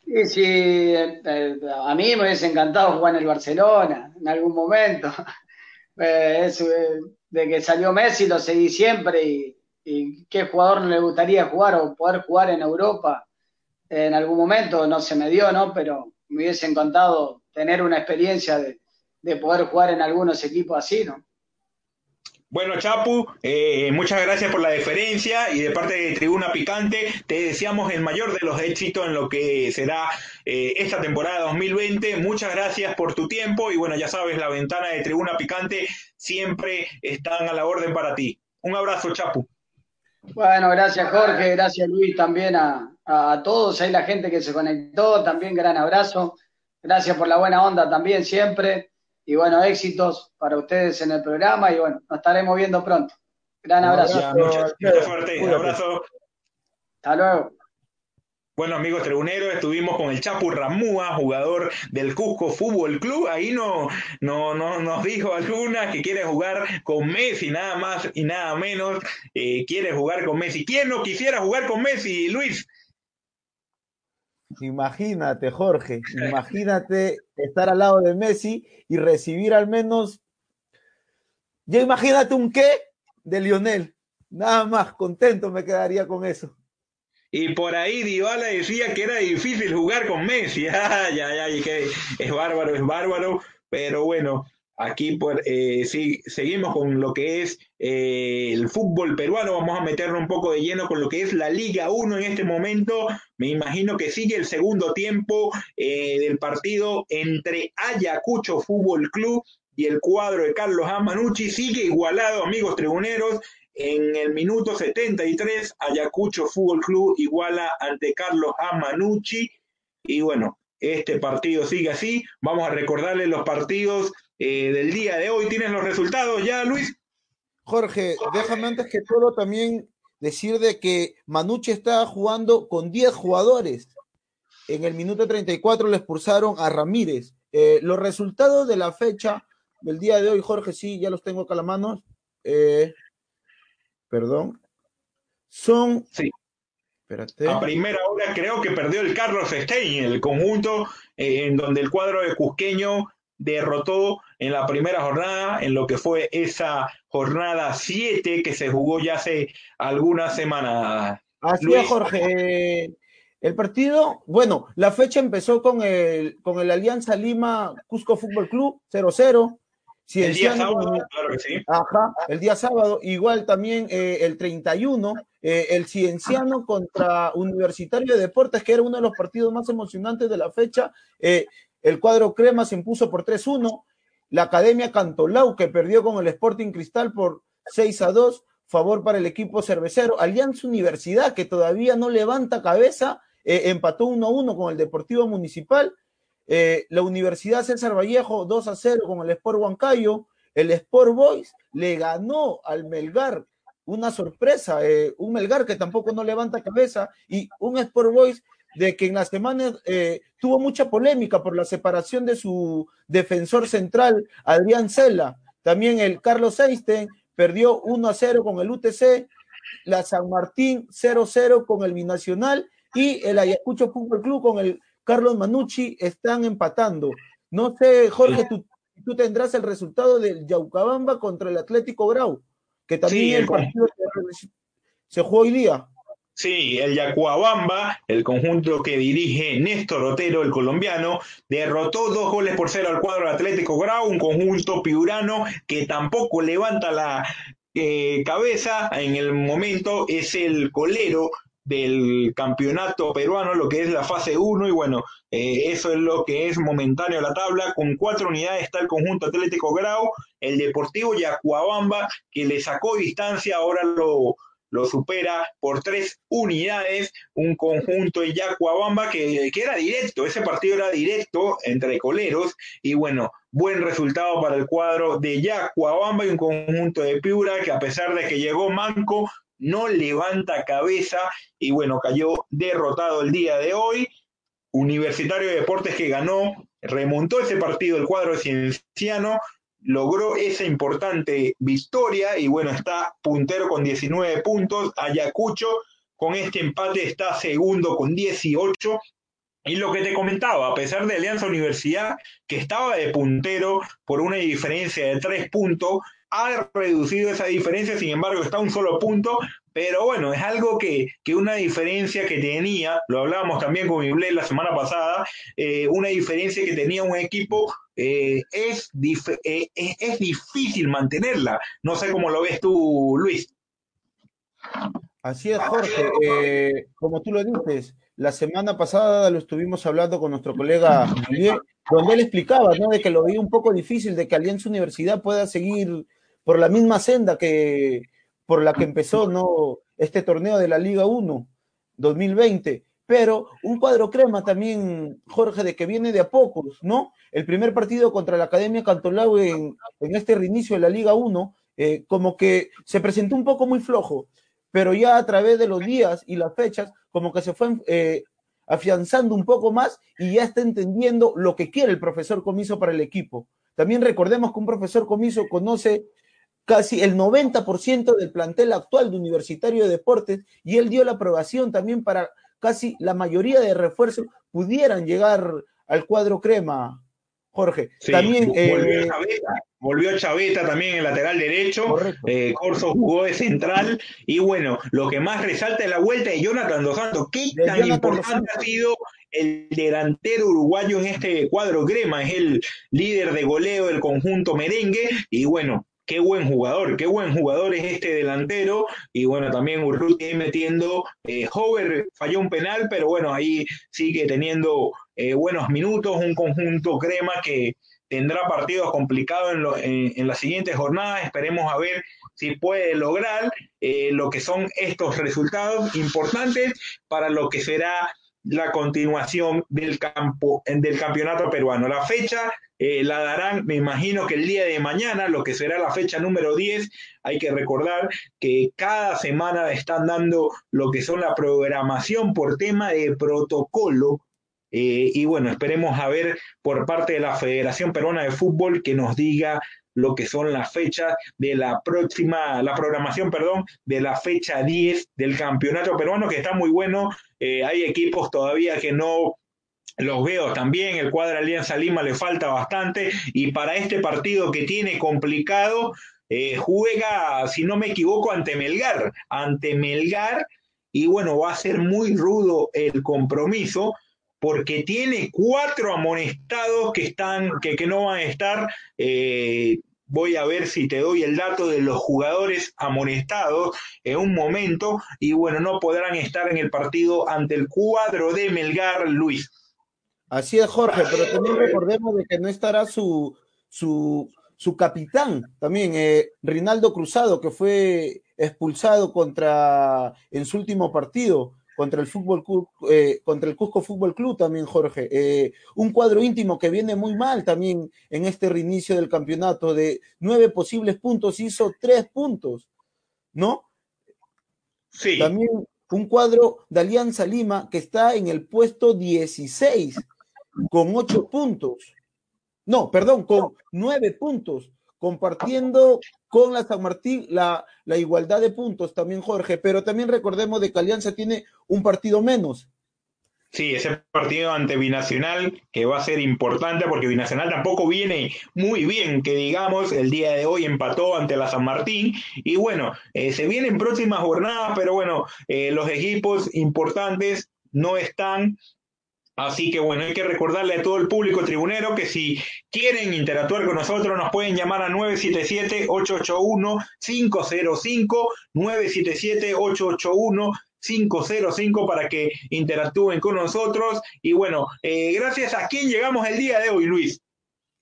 Sí, sí, eh, eh, a mí me hubiese encantado jugar en el Barcelona en algún momento. Eh, de que salió Messi lo seguí siempre y, y, qué jugador no le gustaría jugar o poder jugar en Europa en algún momento, no se me dio, ¿no? Pero me hubiese encantado tener una experiencia de, de poder jugar en algunos equipos así, ¿no? Bueno, Chapu, eh, muchas gracias por la deferencia y de parte de Tribuna Picante te deseamos el mayor de los éxitos en lo que será eh, esta temporada 2020. Muchas gracias por tu tiempo y bueno, ya sabes, la ventana de Tribuna Picante siempre están a la orden para ti. Un abrazo, Chapu. Bueno, gracias Jorge, gracias Luis también a, a todos, ahí la gente que se conectó, también gran abrazo. Gracias por la buena onda también siempre y bueno, éxitos para ustedes en el programa y bueno, nos estaremos viendo pronto. Gran abrazo. Mucha, suerte, un abrazo. Hasta luego. Bueno, amigos tribuneros, estuvimos con el Chapu Ramúa, jugador del Cusco Fútbol Club. Ahí no, no, no nos dijo alguna que quiere jugar con Messi, nada más y nada menos. Eh, quiere jugar con Messi. ¿Quién no quisiera jugar con Messi, Luis? Imagínate, Jorge, imagínate estar al lado de Messi y recibir al menos, ya imagínate un qué de Lionel. Nada más, contento me quedaría con eso. Y por ahí Dybala decía que era difícil jugar con Messi. Ay, ay, ay, que es bárbaro, es bárbaro. Pero bueno, Aquí por, eh, sí, seguimos con lo que es eh, el fútbol peruano. Vamos a meternos un poco de lleno con lo que es la Liga 1 en este momento. Me imagino que sigue el segundo tiempo eh, del partido entre Ayacucho Fútbol Club y el cuadro de Carlos Amanucci. Sigue igualado, amigos tribuneros. En el minuto 73, Ayacucho Fútbol Club iguala ante Carlos Amanucci. Y bueno, este partido sigue así. Vamos a recordarles los partidos eh, del día de hoy. ¿Tienes los resultados ya, Luis? Jorge, déjame antes que todo también decir de que Manucci está jugando con 10 jugadores. En el minuto 34 le expulsaron a Ramírez. Eh, los resultados de la fecha del día de hoy, Jorge, sí, ya los tengo acá a la mano. Eh, perdón. Son. Sí. Espérate. A primera hora creo que perdió el Carlos Stein, el conjunto en donde el cuadro de Cusqueño derrotó en la primera jornada, en lo que fue esa jornada 7 que se jugó ya hace algunas semanas. Así es, Jorge. El partido, bueno, la fecha empezó con el, con el Alianza Lima Cusco Fútbol Club 0-0. El día sábado, claro que sí. Ajá, el día sábado, igual también eh, el 31, eh, el Cienciano contra Universitario de Deportes, que era uno de los partidos más emocionantes de la fecha. Eh, el cuadro Crema se impuso por 3-1. La Academia Cantolau, que perdió con el Sporting Cristal por 6 a 2, favor para el equipo cervecero. Alianza Universidad, que todavía no levanta cabeza, eh, empató 1 1 con el Deportivo Municipal. Eh, la Universidad César Vallejo 2 a 0 con el Sport Huancayo. El Sport Boys le ganó al Melgar. Una sorpresa, eh, un Melgar que tampoco no levanta cabeza y un Sport Boys de que en la semana eh, tuvo mucha polémica por la separación de su defensor central, Adrián Cela. También el Carlos Einstein perdió 1 a 0 con el UTC, la San Martín 0 0 con el Binacional y el Ayacucho Fútbol Club con el Carlos Manucci están empatando. No sé, Jorge, tú, tú tendrás el resultado del Yaucabamba contra el Atlético Grau, que también el partido se jugó hoy día. Sí, el Yacuabamba, el conjunto que dirige Néstor Otero, el colombiano, derrotó dos goles por cero al cuadro Atlético Grau, un conjunto piurano que tampoco levanta la eh, cabeza en el momento, es el colero del campeonato peruano, lo que es la fase 1, y bueno, eh, eso es lo que es momentáneo la tabla, con cuatro unidades está el conjunto Atlético Grau, el Deportivo Yacuabamba, que le sacó distancia, ahora lo lo supera por tres unidades, un conjunto de Yacuabamba que, que era directo, ese partido era directo entre coleros y bueno, buen resultado para el cuadro de Yacuabamba y un conjunto de Piura que a pesar de que llegó manco, no levanta cabeza y bueno, cayó derrotado el día de hoy. Universitario de Deportes que ganó, remontó ese partido el cuadro Cienciano logró esa importante victoria y bueno, está puntero con 19 puntos. Ayacucho con este empate está segundo con 18 y lo que te comentaba, a pesar de Alianza Universidad, que estaba de puntero por una diferencia de tres puntos, ha reducido esa diferencia, sin embargo está un solo punto, pero bueno, es algo que, que una diferencia que tenía, lo hablábamos también con Ible la semana pasada, eh, una diferencia que tenía un equipo eh, es, eh, es, es difícil mantenerla. No sé cómo lo ves tú, Luis. Así es, Jorge. como tú lo dices, la semana pasada lo estuvimos hablando con nuestro colega donde él explicaba, ¿no? De que lo veía un poco difícil de que Alianza Universidad pueda seguir por la misma senda que por la que empezó, ¿no? Este torneo de la Liga 1 2020. Pero un cuadro crema también, Jorge, de que viene de a pocos, ¿no? El primer partido contra la Academia Cantolao en, este reinicio de la Liga 1, eh, como que se presentó un poco muy flojo pero ya a través de los días y las fechas, como que se fue eh, afianzando un poco más y ya está entendiendo lo que quiere el profesor Comiso para el equipo. También recordemos que un profesor Comiso conoce casi el 90% del plantel actual de Universitario de Deportes y él dio la aprobación también para casi la mayoría de refuerzos pudieran llegar al cuadro crema, Jorge. también eh, volvió, Chaveta, también en lateral derecho. Eh, Corso jugó de central. Y bueno, lo que más resalta es la vuelta de Jonathan Dos Santos. ¿Qué tan importante ha sido el delantero uruguayo en este cuadro Grema? Es el líder de goleo del conjunto merengue. Y bueno, qué buen jugador, qué buen jugador es este delantero. Y bueno, también Urruti metiendo. Eh, Hover falló un penal, pero bueno, ahí sigue teniendo eh, buenos minutos, un conjunto crema que tendrá partidos complicados en, las siguientes jornadas. Esperemos a ver si puede lograr eh, lo que son estos resultados importantes para lo que será la continuación del, campo, del campeonato peruano. La fecha eh, la darán, me imagino que el día de mañana, lo que será la fecha número 10, hay que recordar que cada semana están dando lo que son la programación por tema de protocolo eh, y bueno, esperemos a ver por parte de la Federación Peruana de Fútbol que nos diga lo que son las fechas de la próxima, la programación, perdón, de la fecha 10 del campeonato peruano, que está muy bueno. Eh, hay equipos todavía que no los veo también, el cuadro Alianza Lima le falta bastante y para este partido que tiene complicado, eh, juega, si no me equivoco, ante Melgar, ante Melgar y bueno, va a ser muy rudo el compromiso porque tiene cuatro amonestados que están, que, que no van a estar. Eh, voy a ver si te doy el dato de los jugadores amonestados en un momento y bueno, no podrán estar en el partido ante el cuadro de Melgar Luis. Así es, Jorge, pero también recordemos de que no estará su, su, su capitán, también eh, Rinaldo Cruzado, que fue expulsado contra en su último partido contra el fútbol eh, contra el Cusco Fútbol Club también, Jorge. Eh, un cuadro íntimo que viene muy mal también en este reinicio del campeonato. De nueve posibles puntos, hizo tres puntos, ¿no? Sí. También un cuadro de Alianza Lima que está en el puesto 16 con ocho puntos. No, perdón, con nueve puntos compartiendo con la San Martín la, la, igualdad de puntos también, Jorge, pero también recordemos de que Alianza tiene un partido menos. Sí, ese partido ante Binacional que va a ser importante porque Binacional tampoco viene muy bien, que digamos, el día de hoy empató ante la San Martín y bueno, eh, se vienen próximas jornadas, pero bueno, eh, los equipos importantes no están Así que bueno, hay que recordarle a todo el público tribunero que si quieren interactuar con nosotros nos pueden llamar a 977-881-505, 977-881-505 para que interactúen con nosotros. Y bueno, eh, gracias a quién llegamos el día de hoy, Luis.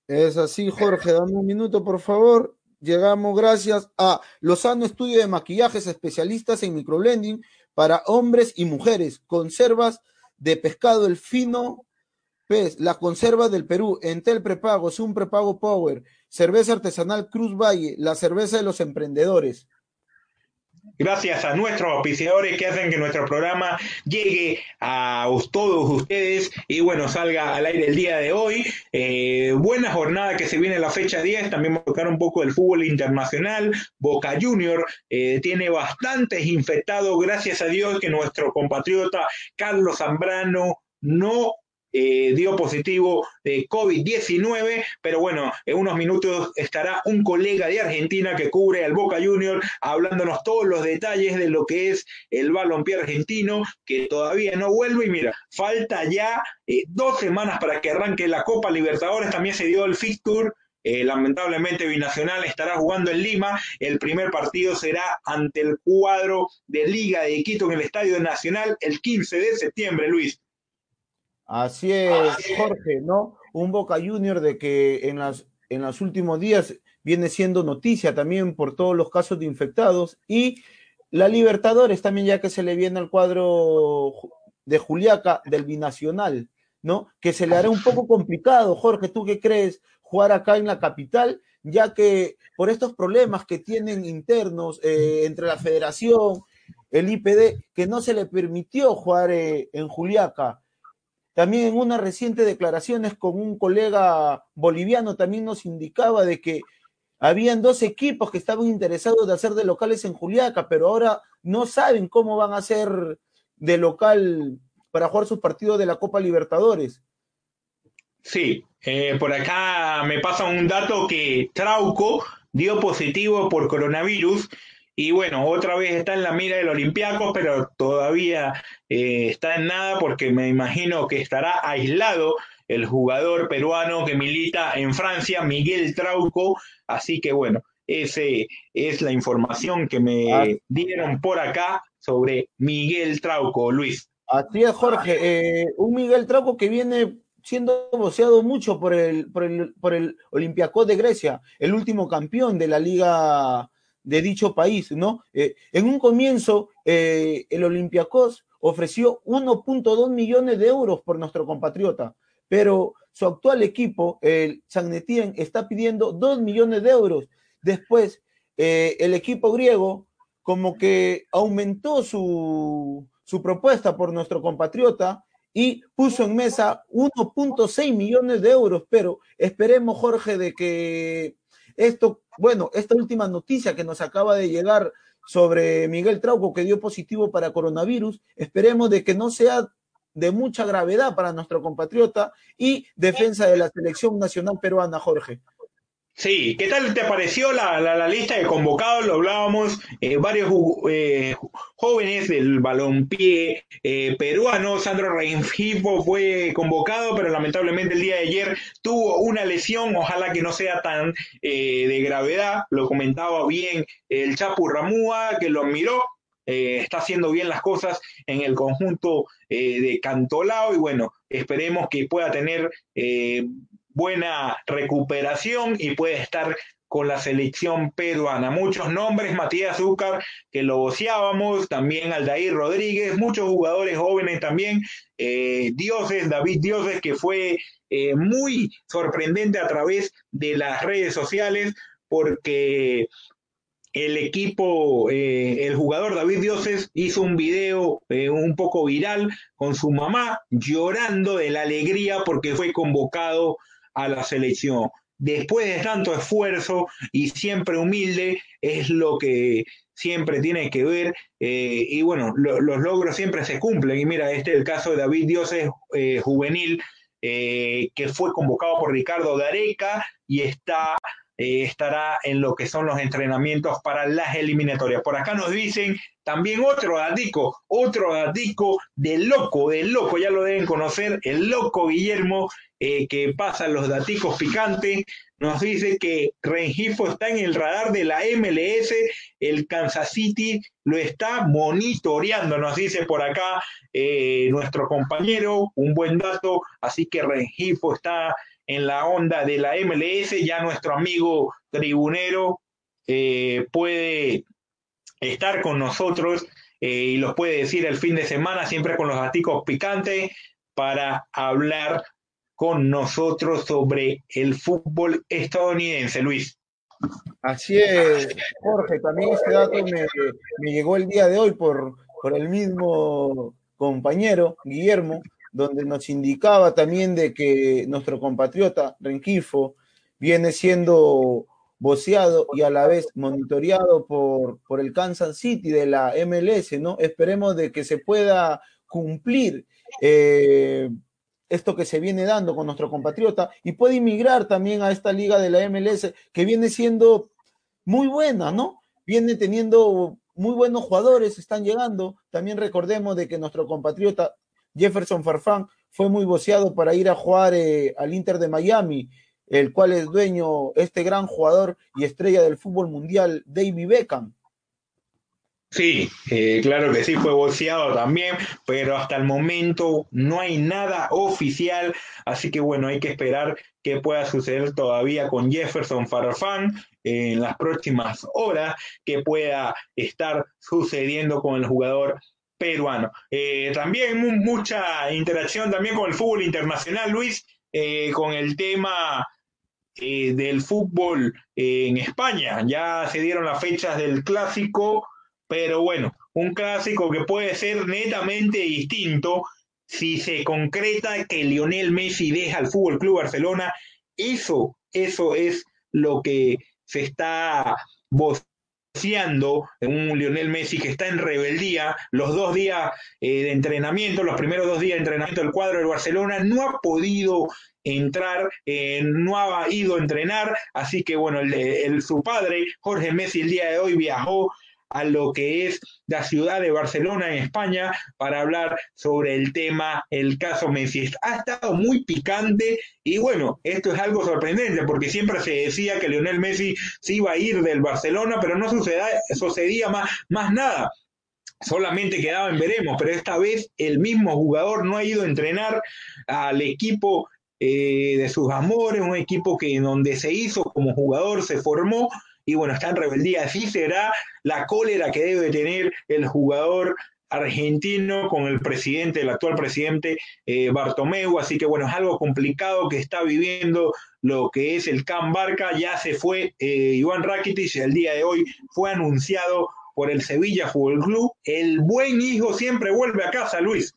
Es así, Jorge, dame un minuto, por favor. Llegamos gracias a Lozano Estudio de Maquillajes, especialistas en microblending para hombres y mujeres. Conservas de pescado el fino pez, la conserva del Perú, Entel Prepago, un Prepago Power, cerveza artesanal Cruz Valle, la cerveza de los emprendedores. Gracias a nuestros auspiciadores que hacen que nuestro programa llegue a todos ustedes y bueno, salga al aire el día de hoy. Eh, buena jornada que se viene la fecha 10, también vamos a tocar un poco del fútbol internacional. Boca Junior eh, tiene bastantes infectados, gracias a Dios que nuestro compatriota Carlos Zambrano no eh, dio positivo de COVID-19, pero bueno, en unos minutos estará un colega de Argentina que cubre al Boca Junior hablándonos todos los detalles de lo que es el balompié argentino, que todavía no vuelve y mira, falta ya eh, dos semanas para que arranque la Copa Libertadores, también se dio el fixture eh, lamentablemente Binacional estará jugando en Lima. El primer partido será ante el cuadro de Liga de Quito en el Estadio Nacional el 15 de septiembre, Luis. Así es, Jorge, ¿no? Un Boca Junior de que en, las, en los últimos días viene siendo noticia también por todos los casos de infectados y la Libertadores también ya que se le viene al cuadro de Juliaca del binacional, ¿no? Que se le hará un poco complicado, Jorge, ¿tú qué crees? Jugar acá en la capital, ya que por estos problemas que tienen internos eh, entre la federación, el IPD, que no se le permitió jugar eh, en Juliaca también en unas recientes declaraciones con un colega boliviano también nos indicaba de que habían dos equipos que estaban interesados de hacer de locales en Juliaca, pero ahora no saben cómo van a hacer de local para jugar sus partidos de la Copa Libertadores. Sí, eh, por acá me pasa un dato que Trauco dio positivo por coronavirus y bueno, otra vez está en la mira del Olympiacos, pero todavía eh, está en nada porque me imagino que estará aislado el jugador peruano que milita en Francia, Miguel Trauco. Así que bueno, ese es la información que me ah. dieron por acá sobre Miguel Trauco, Luis. Así es, Jorge. Eh, un Miguel Trauco que viene siendo voceado mucho por el, por el, por el Olympiacos de Grecia, el último campeón de la Liga de dicho país, ¿no? Eh, en un comienzo, eh, el Olympiacos ofreció 1.2 millones de euros por nuestro compatriota, pero su actual equipo, el San está pidiendo 2 millones de euros. Después, eh, el equipo griego como que aumentó su, su propuesta por nuestro compatriota y puso en mesa 1.6 millones de euros, pero esperemos, Jorge, de que esto, bueno, esta última noticia que nos acaba de llegar sobre Miguel Trauco que dio positivo para coronavirus, esperemos de que no sea de mucha gravedad para nuestro compatriota y defensa de la selección nacional peruana, Jorge. Sí, ¿qué tal te pareció la, la, lista de convocados? Lo hablábamos, eh, varios eh, jóvenes del balompié eh, peruano. Sandro Rengifo fue convocado, pero lamentablemente el día de ayer tuvo una lesión. Ojalá que no sea tan de gravedad. Lo comentaba bien el Chapu Ramúa, que lo miró. está haciendo bien las cosas en el conjunto de Cantolao y bueno, esperemos que pueda tener buena recuperación y puede estar con la selección peruana. Muchos nombres, Matías Zúcar, que lo voceábamos, también Aldair Rodríguez, muchos jugadores jóvenes también, eh, Dioses, David Dioses, que fue eh, muy sorprendente a través de las redes sociales, porque el equipo, eh, el jugador David Dioses hizo un video un poco viral con su mamá llorando de la alegría porque fue convocado a la selección. Después de tanto esfuerzo y siempre humilde, es lo que siempre tiene que ver. Eh, y bueno, los logros siempre se cumplen. Y mira, este es el caso de David Dioses, eh, juvenil, eh, que fue convocado por Ricardo Gareca y está estará en lo que son los entrenamientos para las eliminatorias. Por acá nos dicen también otro datico, otro datico del loco, del loco, ya lo deben conocer, el loco Guillermo, eh, que pasa los daticos picantes, nos dice que Rengifo está en el radar de la MLS, el Kansas City lo está monitoreando, nos dice por acá eh, nuestro compañero, un buen dato, así que Rengifo está en la onda de la MLS, ya nuestro amigo tribunero eh, puede estar con nosotros y los puede decir el fin de semana, siempre con los daticos picantes, para hablar con nosotros sobre el fútbol estadounidense, Luis. Así es, Jorge, también este dato me, me llegó el día de hoy por, por el mismo compañero, Guillermo, donde nos indicaba también de que nuestro compatriota Renquifo viene siendo voceado y a la vez monitoreado por, por el Kansas City de la MLS, ¿no? Esperemos de que se pueda cumplir eh, esto que se viene dando con nuestro compatriota y puede inmigrar también a esta liga de la MLS que viene siendo muy buena, ¿no? Viene teniendo muy buenos jugadores, están llegando. También recordemos de que nuestro compatriota Jefferson Farfán fue muy voceado para ir a jugar eh, al Inter de Miami, el cual es dueño este gran jugador y estrella del fútbol mundial, David Beckham. Sí, eh, claro que sí, fue voceado también, pero hasta el momento no hay nada oficial, así que bueno, hay que esperar qué pueda suceder todavía con Jefferson Farfán en las próximas horas, que pueda estar sucediendo con el jugador peruano. Eh, también mucha interacción también con el fútbol internacional, Luis, eh, con el tema del fútbol en España. Ya se dieron las fechas del clásico pero bueno, un clásico que puede ser netamente distinto si se concreta que Lionel Messi deja al Fútbol Club Barcelona. Eso, eso es lo que se está un Lionel Messi que está en rebeldía. Los dos días eh, de entrenamiento, los primeros dos días de entrenamiento del cuadro del Barcelona, no ha podido entrar, eh, no ha ido a entrenar, así que bueno, el, su padre, Jorge Messi, el día de hoy viajó a lo que es la ciudad de Barcelona en España para hablar sobre el tema, el caso Messi. Ha estado muy picante y bueno, esto es algo sorprendente porque siempre se decía que Lionel Messi se iba a ir del Barcelona, pero no sucedía, más, más nada solamente quedaba en veremos, pero esta vez el mismo jugador no ha ido a entrenar al equipo eh, de sus amores, un equipo que donde se hizo como jugador, se formó y bueno, está en rebeldía. Así será la cólera que debe tener el jugador argentino con el presidente, el actual presidente eh, Bartomeu, así que bueno, es algo complicado que está viviendo lo que es el Can Barca, ya se fue eh, Iván Rakitic, el día de hoy fue anunciado por el Sevilla Fútbol Club, el buen hijo siempre vuelve a casa, Luis.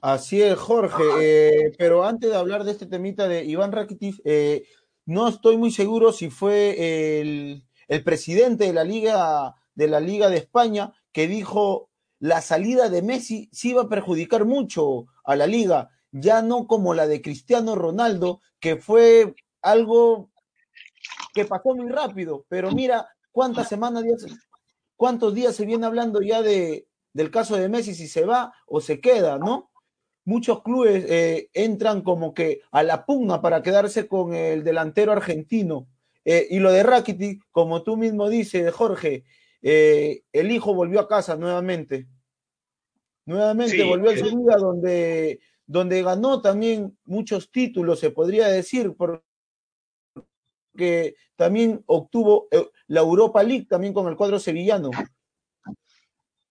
Así es, Jorge, eh, pero antes de hablar de este temita de Iván Rakitic, eh, no estoy muy seguro si fue el, presidente de la Liga de la Liga de España que dijo la salida de Messi sí iba a perjudicar mucho a la liga, ya no como la de Cristiano Ronaldo, que fue algo que pasó muy rápido, pero mira cuántas semanas, días, cuántos días se viene hablando ya de, del caso de Messi, si se va o se queda, ¿no? Muchos clubes eh, entran como que a la pugna para quedarse con el delantero argentino. Eh, y lo de Rakitic, como tú mismo dices, Jorge, eh, el hijo volvió a casa nuevamente. Nuevamente volvió a Sevilla donde, donde ganó también muchos títulos, se podría decir, porque también obtuvo la Europa League también con el cuadro sevillano.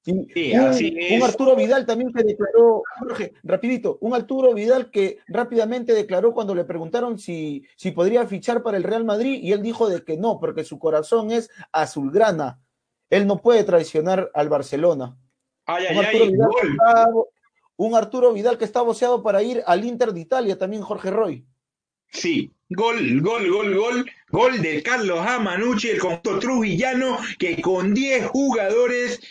Un, Arturo Vidal también que declaró, Jorge, rapidito, un Arturo Vidal que rápidamente declaró cuando le preguntaron si, si podría fichar para el Real Madrid y él dijo de que no, porque su corazón es azulgrana. Él no puede traicionar al Barcelona. un, Arturo Vidal está, un Arturo Vidal que está boceado para ir al Inter de Italia, también Jorge Roy. Sí, gol, gol, gol, gol, gol de Carlos Amanucci, el conjunto trujillano, que con 10 jugadores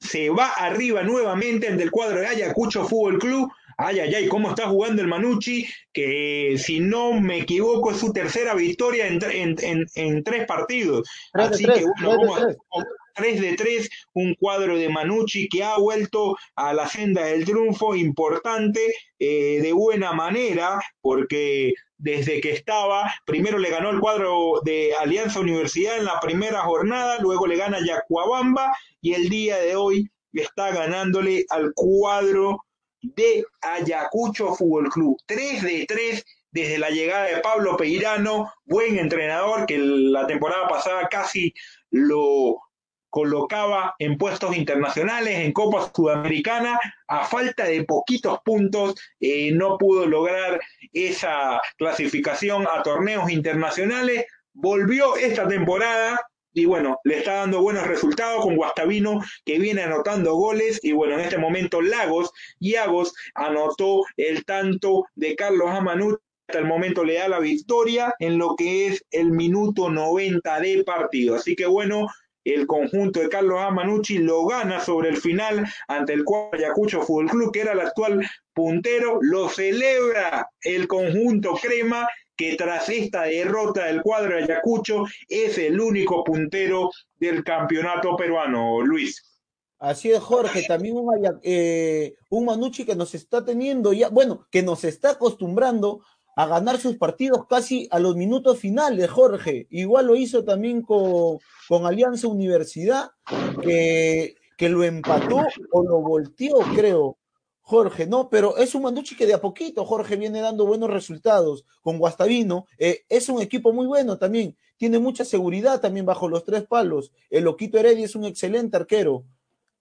se va arriba nuevamente en el cuadro de Ayacucho Fútbol Club. Ay, ay, ay, cómo está jugando el Manucci, que si no me equivoco es su tercera victoria en, tres partidos. Así que bueno, 3 de 3, un cuadro de Manucci que ha vuelto a la senda del triunfo importante eh, de buena manera, porque desde que estaba, primero le ganó el cuadro de Alianza Universidad en la primera jornada, luego le gana Yacuabamba y el día de hoy está ganándole al cuadro de Ayacucho Fútbol Club. 3 de 3 desde la llegada de Pablo Peirano, buen entrenador que la temporada pasada casi lo colocaba en puestos internacionales, en Copa Sudamericana, a falta de poquitos puntos, eh, no pudo lograr esa clasificación a torneos internacionales. volvió esta temporada y bueno, le está dando buenos resultados con Guastavino que viene anotando goles y bueno, en este momento Lagos y Agos anotó el tanto de Carlos Amanut hasta el momento le da la victoria en lo que es el minuto 90 de partido. Así que bueno, el conjunto de Carlos Amanucci lo gana sobre el final ante el cual Ayacucho Fútbol Club, que era el actual puntero, lo celebra el conjunto Crema que tras esta derrota del cuadro Ayacucho es el único puntero del campeonato peruano, Luis. Así es, Jorge, también un, eh, un Manucci que nos está teniendo ya, bueno, que nos está acostumbrando a ganar sus partidos casi a los minutos finales, Jorge. Igual lo hizo también con, con Alianza Universidad, que, que, lo empató o lo volteó, creo, Jorge, ¿no? Pero es un Manducci que de a poquito, Jorge, viene dando buenos resultados con Guastavino. Eh, es un equipo muy bueno también, tiene mucha seguridad también bajo los tres palos. El Loquito Heredia es un excelente arquero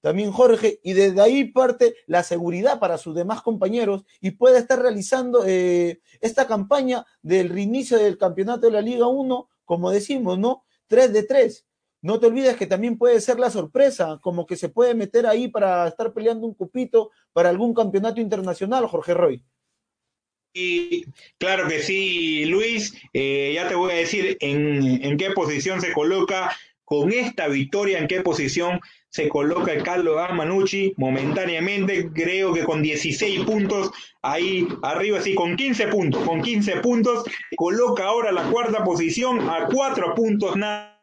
también Jorge, y desde ahí parte la seguridad para sus demás compañeros y puede estar realizando eh, esta campaña del reinicio del campeonato de la Liga 1, como decimos, ¿no? 3 de 3. No te olvides que también puede ser la sorpresa, como que se puede meter ahí para estar peleando un cupito para algún campeonato internacional, Jorge Roy. Y claro que sí, Luis, eh, ya te voy a decir en, en qué posición se coloca con esta victoria, en qué posición se coloca Carlos Amanucci momentáneamente, creo que con 16 puntos, ahí arriba, sí, con 15 puntos, con 15 puntos, coloca ahora la cuarta posición a 4 puntos nada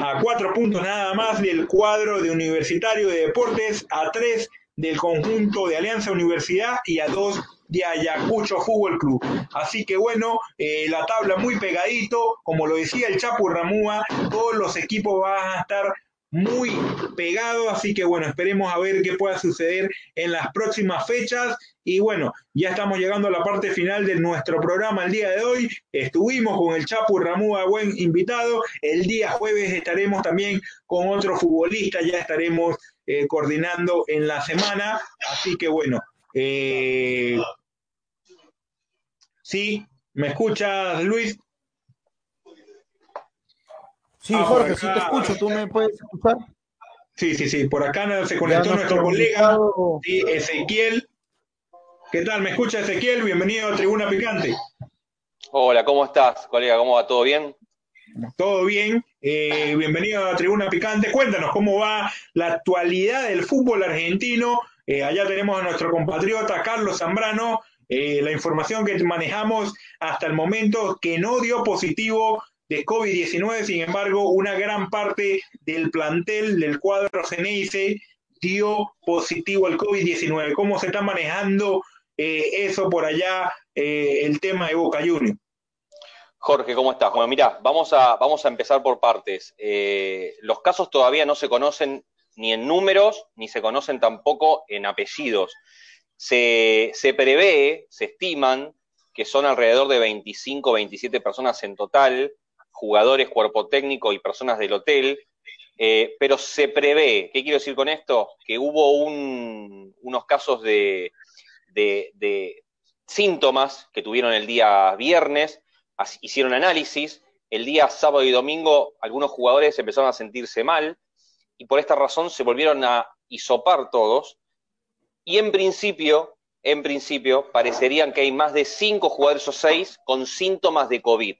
a cuatro puntos nada más del cuadro de Universitario de Deportes, a tres del conjunto de Alianza Universidad y a dos de Ayacucho Fútbol Club. Así que bueno, eh, la tabla muy pegadito, como lo decía el Chapu Ramúa, todos los equipos van a estar muy pegado, así que bueno, esperemos a ver qué pueda suceder en las próximas fechas. Y bueno, ya estamos llegando a la parte final de nuestro programa el día de hoy. Estuvimos con el Chapu Ramúa, buen invitado. El día jueves estaremos también con otro futbolista, ya estaremos eh, coordinando en la semana. Así que bueno, eh... sí, ¿me escuchas, Luis? Sí, ah, Jorge, sí te escucho, ¿tú me puedes escuchar? Sí, sí, sí, por acá se conectó nuestro colega Ezequiel. ¿Qué tal? ¿Me escucha Ezequiel? Bienvenido a Tribuna Picante. Hola, ¿cómo estás, colega? ¿Cómo va? ¿Todo bien? Todo bien. Eh, bienvenido a Tribuna Picante. Cuéntanos cómo va la actualidad del fútbol argentino. Eh, allá tenemos a nuestro compatriota Carlos Zambrano. Eh, la información que manejamos hasta el momento que no dio positivo de COVID-19, sin embargo, una gran parte del plantel del cuadro Ceneice dio positivo al COVID-19. ¿Cómo se está manejando eh, eso por allá, eh, el tema de Boca Juniors? Jorge, ¿cómo estás? Bueno, mira, vamos a, vamos a empezar por partes. Eh, los casos todavía no se conocen ni en números, ni se conocen tampoco en apellidos. Se, se prevé, se estiman que son alrededor de 25, 27 personas en total, jugadores, cuerpo técnico y personas del hotel, eh, pero se prevé, ¿qué quiero decir con esto? Que hubo unos casos de, síntomas que tuvieron el día viernes, hicieron análisis, el día sábado y domingo algunos jugadores empezaron a sentirse mal y por esta razón se volvieron a hisopar todos y en principio, en principio, parecerían que hay más de cinco jugadores o seis con síntomas de COVID.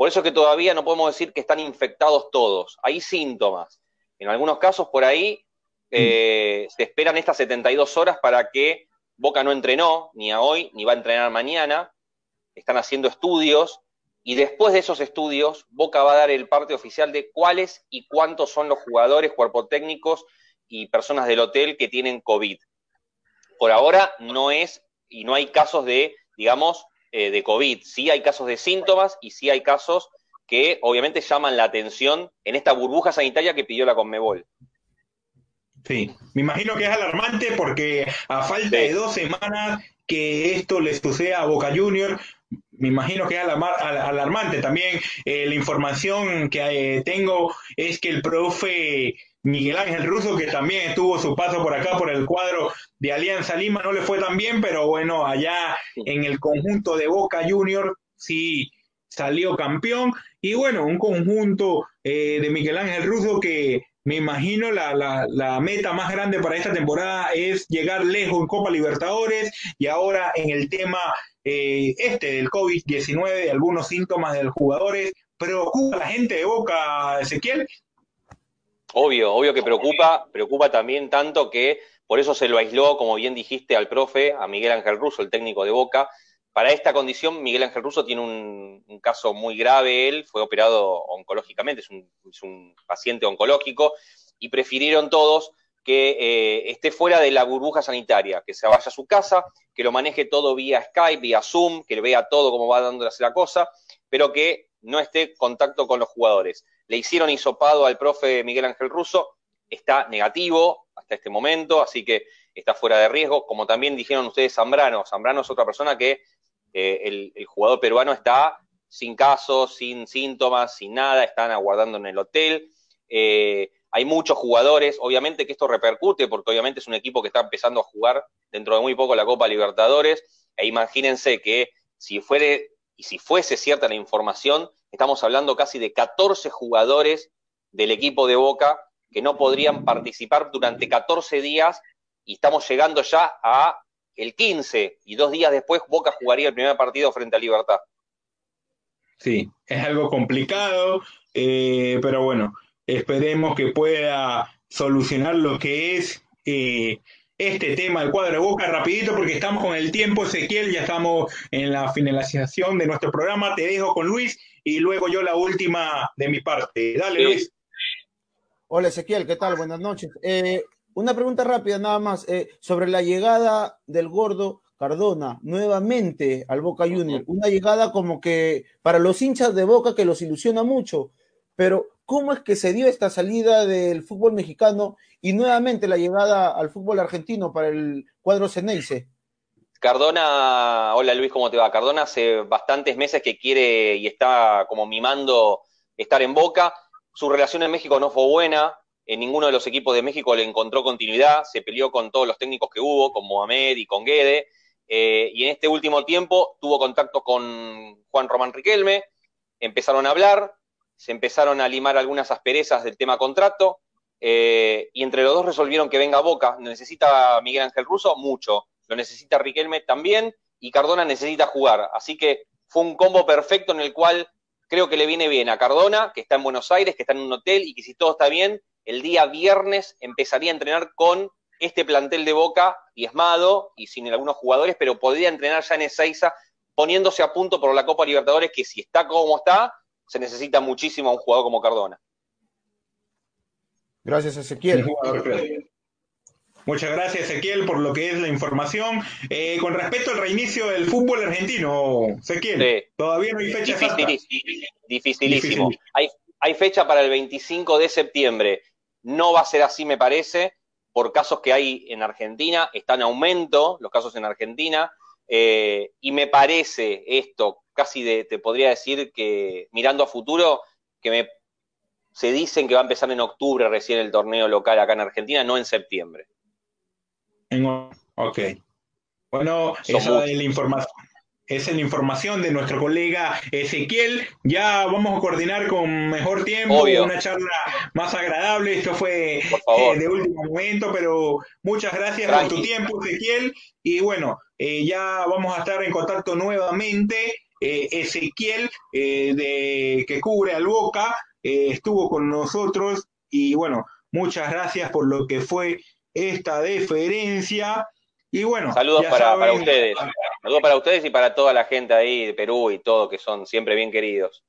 Por eso es que todavía no podemos decir que están infectados todos. Hay síntomas. En algunos casos por ahí eh, se esperan estas 72 horas para que Boca no entrenó, ni a hoy, ni va a entrenar mañana. Están haciendo estudios y después de esos estudios, Boca va a dar el parte oficial de cuáles y cuántos son los jugadores, cuerpo técnicos y personas del hotel que tienen COVID. Por ahora no es y no hay casos de, digamos, eh, de COVID. Sí hay casos de síntomas y sí hay casos que obviamente llaman la atención en esta burbuja sanitaria que pidió la Conmebol. Sí, me imagino que es alarmante porque a falta de dos semanas que esto le suceda a Boca Juniors, me imagino que es alarmante. También eh, la información que eh, tengo es que el profe Miguel Ángel Russo, que también estuvo su paso por acá, por el cuadro de Alianza Lima, no le fue tan bien, pero bueno, allá en el conjunto de Boca Junior sí, salió campeón. Y bueno, un conjunto de Miguel Ángel Russo que me imagino la, la, meta más grande para esta temporada es llegar lejos en Copa Libertadores y ahora en el tema eh, este del COVID-19, de algunos síntomas de los jugadores. ¿Preocupa a la gente de Boca, Ezequiel? Obvio, obvio que preocupa, preocupa también tanto que por eso se lo aisló, como bien dijiste, al profe, a Miguel Ángel Russo, el técnico de Boca. Para esta condición, Miguel Ángel Russo tiene un, caso muy grave, él fue operado oncológicamente, es un, paciente oncológico, y prefirieron todos que eh, esté fuera de la burbuja sanitaria, que se vaya a su casa, que lo maneje todo vía Skype, vía Zoom, que vea todo cómo va dándole la cosa, pero que no esté en contacto con los jugadores. Le hicieron hisopado al profe Miguel Ángel Russo, está negativo hasta este momento, así que está fuera de riesgo. Como también dijeron ustedes, Zambrano. Zambrano es otra persona que eh, el, jugador peruano está sin casos, sin síntomas, sin nada, están aguardando en el hotel. Eh, hay muchos jugadores, obviamente que esto repercute, porque obviamente es un equipo que está empezando a jugar dentro de muy poco la Copa Libertadores, e imagínense que si fuere, y si fuese cierta la información, estamos hablando casi de 14 jugadores del equipo de Boca que no podrían participar durante 14 días y estamos llegando ya a el 15 y dos días después Boca jugaría el primer partido frente a Libertad. Sí, es algo complicado, eh, pero bueno, esperemos que pueda solucionar lo que es eh, este tema del cuadro de Boca rapidito porque estamos con el tiempo, Ezequiel, ya estamos en la finalización de nuestro programa, te dejo con Luis y luego yo la última de mi parte. Dale, Luis. Hola Ezequiel, ¿qué tal? Buenas noches. Eh, una pregunta rápida nada más eh, sobre la llegada del gordo Cardona nuevamente al Boca Junior. Una llegada como que para los hinchas de Boca que los ilusiona mucho, pero ¿cómo es que se dio esta salida del fútbol mexicano y nuevamente la llegada al fútbol argentino para el cuadro Ceneice? Cardona, hola Luis, ¿cómo te va? Cardona hace bastantes meses que quiere y está como mimando estar en Boca su relación en México no fue buena, en ninguno de los equipos de México le encontró continuidad, se peleó con todos los técnicos que hubo, con Mohamed y con Guede, eh, y en este último tiempo tuvo contacto con Juan Román Riquelme, empezaron a hablar, se empezaron a limar algunas asperezas del tema contrato, eh, y entre los dos resolvieron que venga Boca. Necesita Miguel Ángel Russo mucho, lo necesita Riquelme también, y Cardona necesita jugar. Así que fue un combo perfecto en el cual creo que le viene bien a Cardona, que está en Buenos Aires, que está en un hotel y que si todo está bien, el día viernes empezaría a entrenar con este plantel de Boca diezmado y sin algunos jugadores, pero podría entrenar ya en Ezeiza poniéndose a punto por la Copa Libertadores, que si está como está, se necesita muchísimo a un jugador como Cardona. Gracias, Ezequiel. Muchas gracias, Ezequiel, por lo que es la información. Eh, con respecto al reinicio del fútbol argentino, Ezequiel, todavía no hay fecha Dificilísimo. Hay, hay fecha para el 25 de septiembre. No va a ser así, me parece, por casos que hay en Argentina. Están en aumento los casos en Argentina. Eh, y me parece esto, casi de, te podría decir que mirando a futuro, que me, se dicen que va a empezar en octubre recién el torneo local acá en Argentina, no en septiembre. Ok. Bueno, esa es la información. Esa es la información de nuestro colega Ezequiel. Ya vamos a coordinar con mejor tiempo, una charla más agradable. Esto fue eh, de último momento, pero muchas gracias por tu tiempo, Ezequiel. Y bueno, eh, ya vamos a estar en contacto nuevamente. Eh, Ezequiel, de, que cubre al Boca, estuvo con nosotros y bueno, muchas gracias por lo que fue esta deferencia. Y bueno, saludos para, ustedes. Saludos para ustedes y para toda la gente ahí de Perú y todo, que son siempre bien queridos.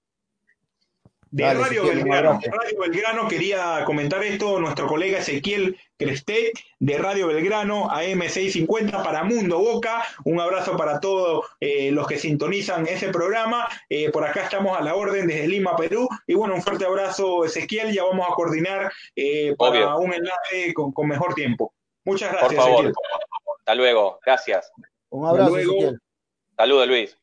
De Radio Belgrano. Radio Belgrano quería comentar esto, nuestro colega Ezequiel Crestet de Radio Belgrano, AM650 para Mundo Boca. Un abrazo para todos eh, los que sintonizan ese programa. Eh, por acá estamos a la orden desde Lima, Perú. Y bueno, un fuerte abrazo, Ezequiel. Ya vamos a coordinar eh, para un enlace con, mejor tiempo. Muchas gracias, por favor. Hasta luego. Gracias. Un abrazo. Saludos, Luis.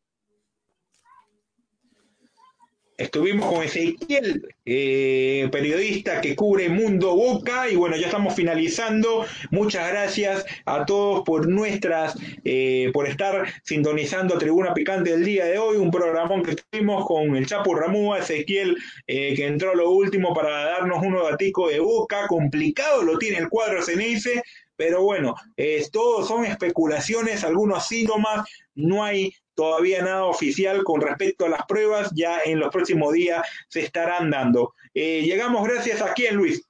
Estuvimos con Ezequiel, eh, periodista que cubre Mundo Boca, y bueno, ya estamos finalizando. Muchas gracias a todos por nuestras, eh, por estar sintonizando Tribuna Picante del día de hoy, un programón que tuvimos con el Chapo Ramúa, Ezequiel, eh, que entró lo último para darnos unos daticos de Boca, complicado lo tiene el cuadro Ceneice, pero bueno, todos son especulaciones, algunos síntomas, no hay todavía nada oficial con respecto a las pruebas, ya en los próximos días se estarán dando. Eh, llegamos gracias a quién, Luis.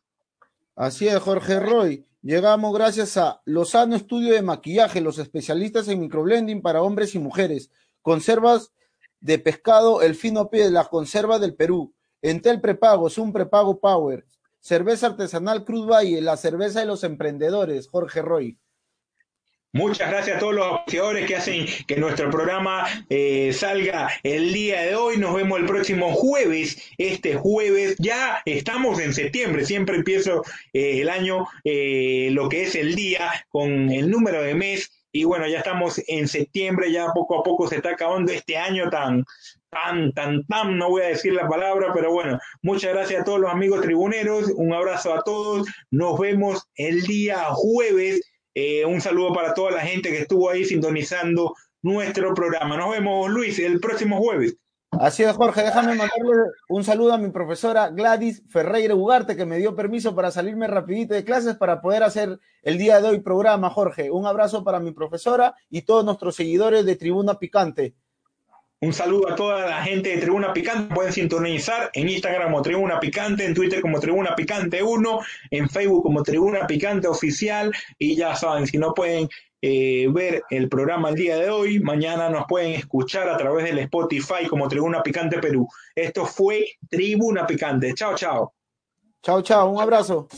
Así es, Jorge Roy. Llegamos gracias a Lozano Estudio de Maquillaje, los especialistas en microblending para hombres y mujeres. Conservas de pescado, el fino pie de la conserva del Perú. Entel Prepagos, un prepago power. Cerveza artesanal Cruz Valle, la cerveza de los emprendedores, Jorge Roy. Muchas gracias a todos los oficiadores que hacen que nuestro programa eh, salga el día de hoy. Nos vemos el próximo jueves. Este jueves ya estamos en septiembre. Siempre empiezo eh, el año, eh, lo que es el día, con el número de mes. Y bueno, ya estamos en septiembre, ya poco a poco se está acabando este año tan, tan, tan, tan, no voy a decir la palabra, pero bueno, muchas gracias a todos los amigos tribuneros, un abrazo a todos, nos vemos el día jueves eh, un saludo para toda la gente que estuvo ahí sintonizando nuestro programa. Nos vemos, Luis, el próximo jueves. Así es, Jorge. Déjame mandarle un saludo a mi profesora Gladys Ferreira Ugarte, que me dio permiso para salirme rapidito de clases para poder hacer el día de hoy programa, Jorge. Un abrazo para mi profesora y todos nuestros seguidores de Tribuna Picante. Un saludo a toda la gente de Tribuna Picante. Pueden sintonizar en Instagram como Tribuna Picante, en Twitter como Tribuna Picante 1, en Facebook como Tribuna Picante Oficial. Y ya saben, si no pueden eh, ver el programa el día de hoy, mañana nos pueden escuchar a través del Spotify como Tribuna Picante Perú. Esto fue Tribuna Picante. Chao, chao. Chao, chao. Un abrazo.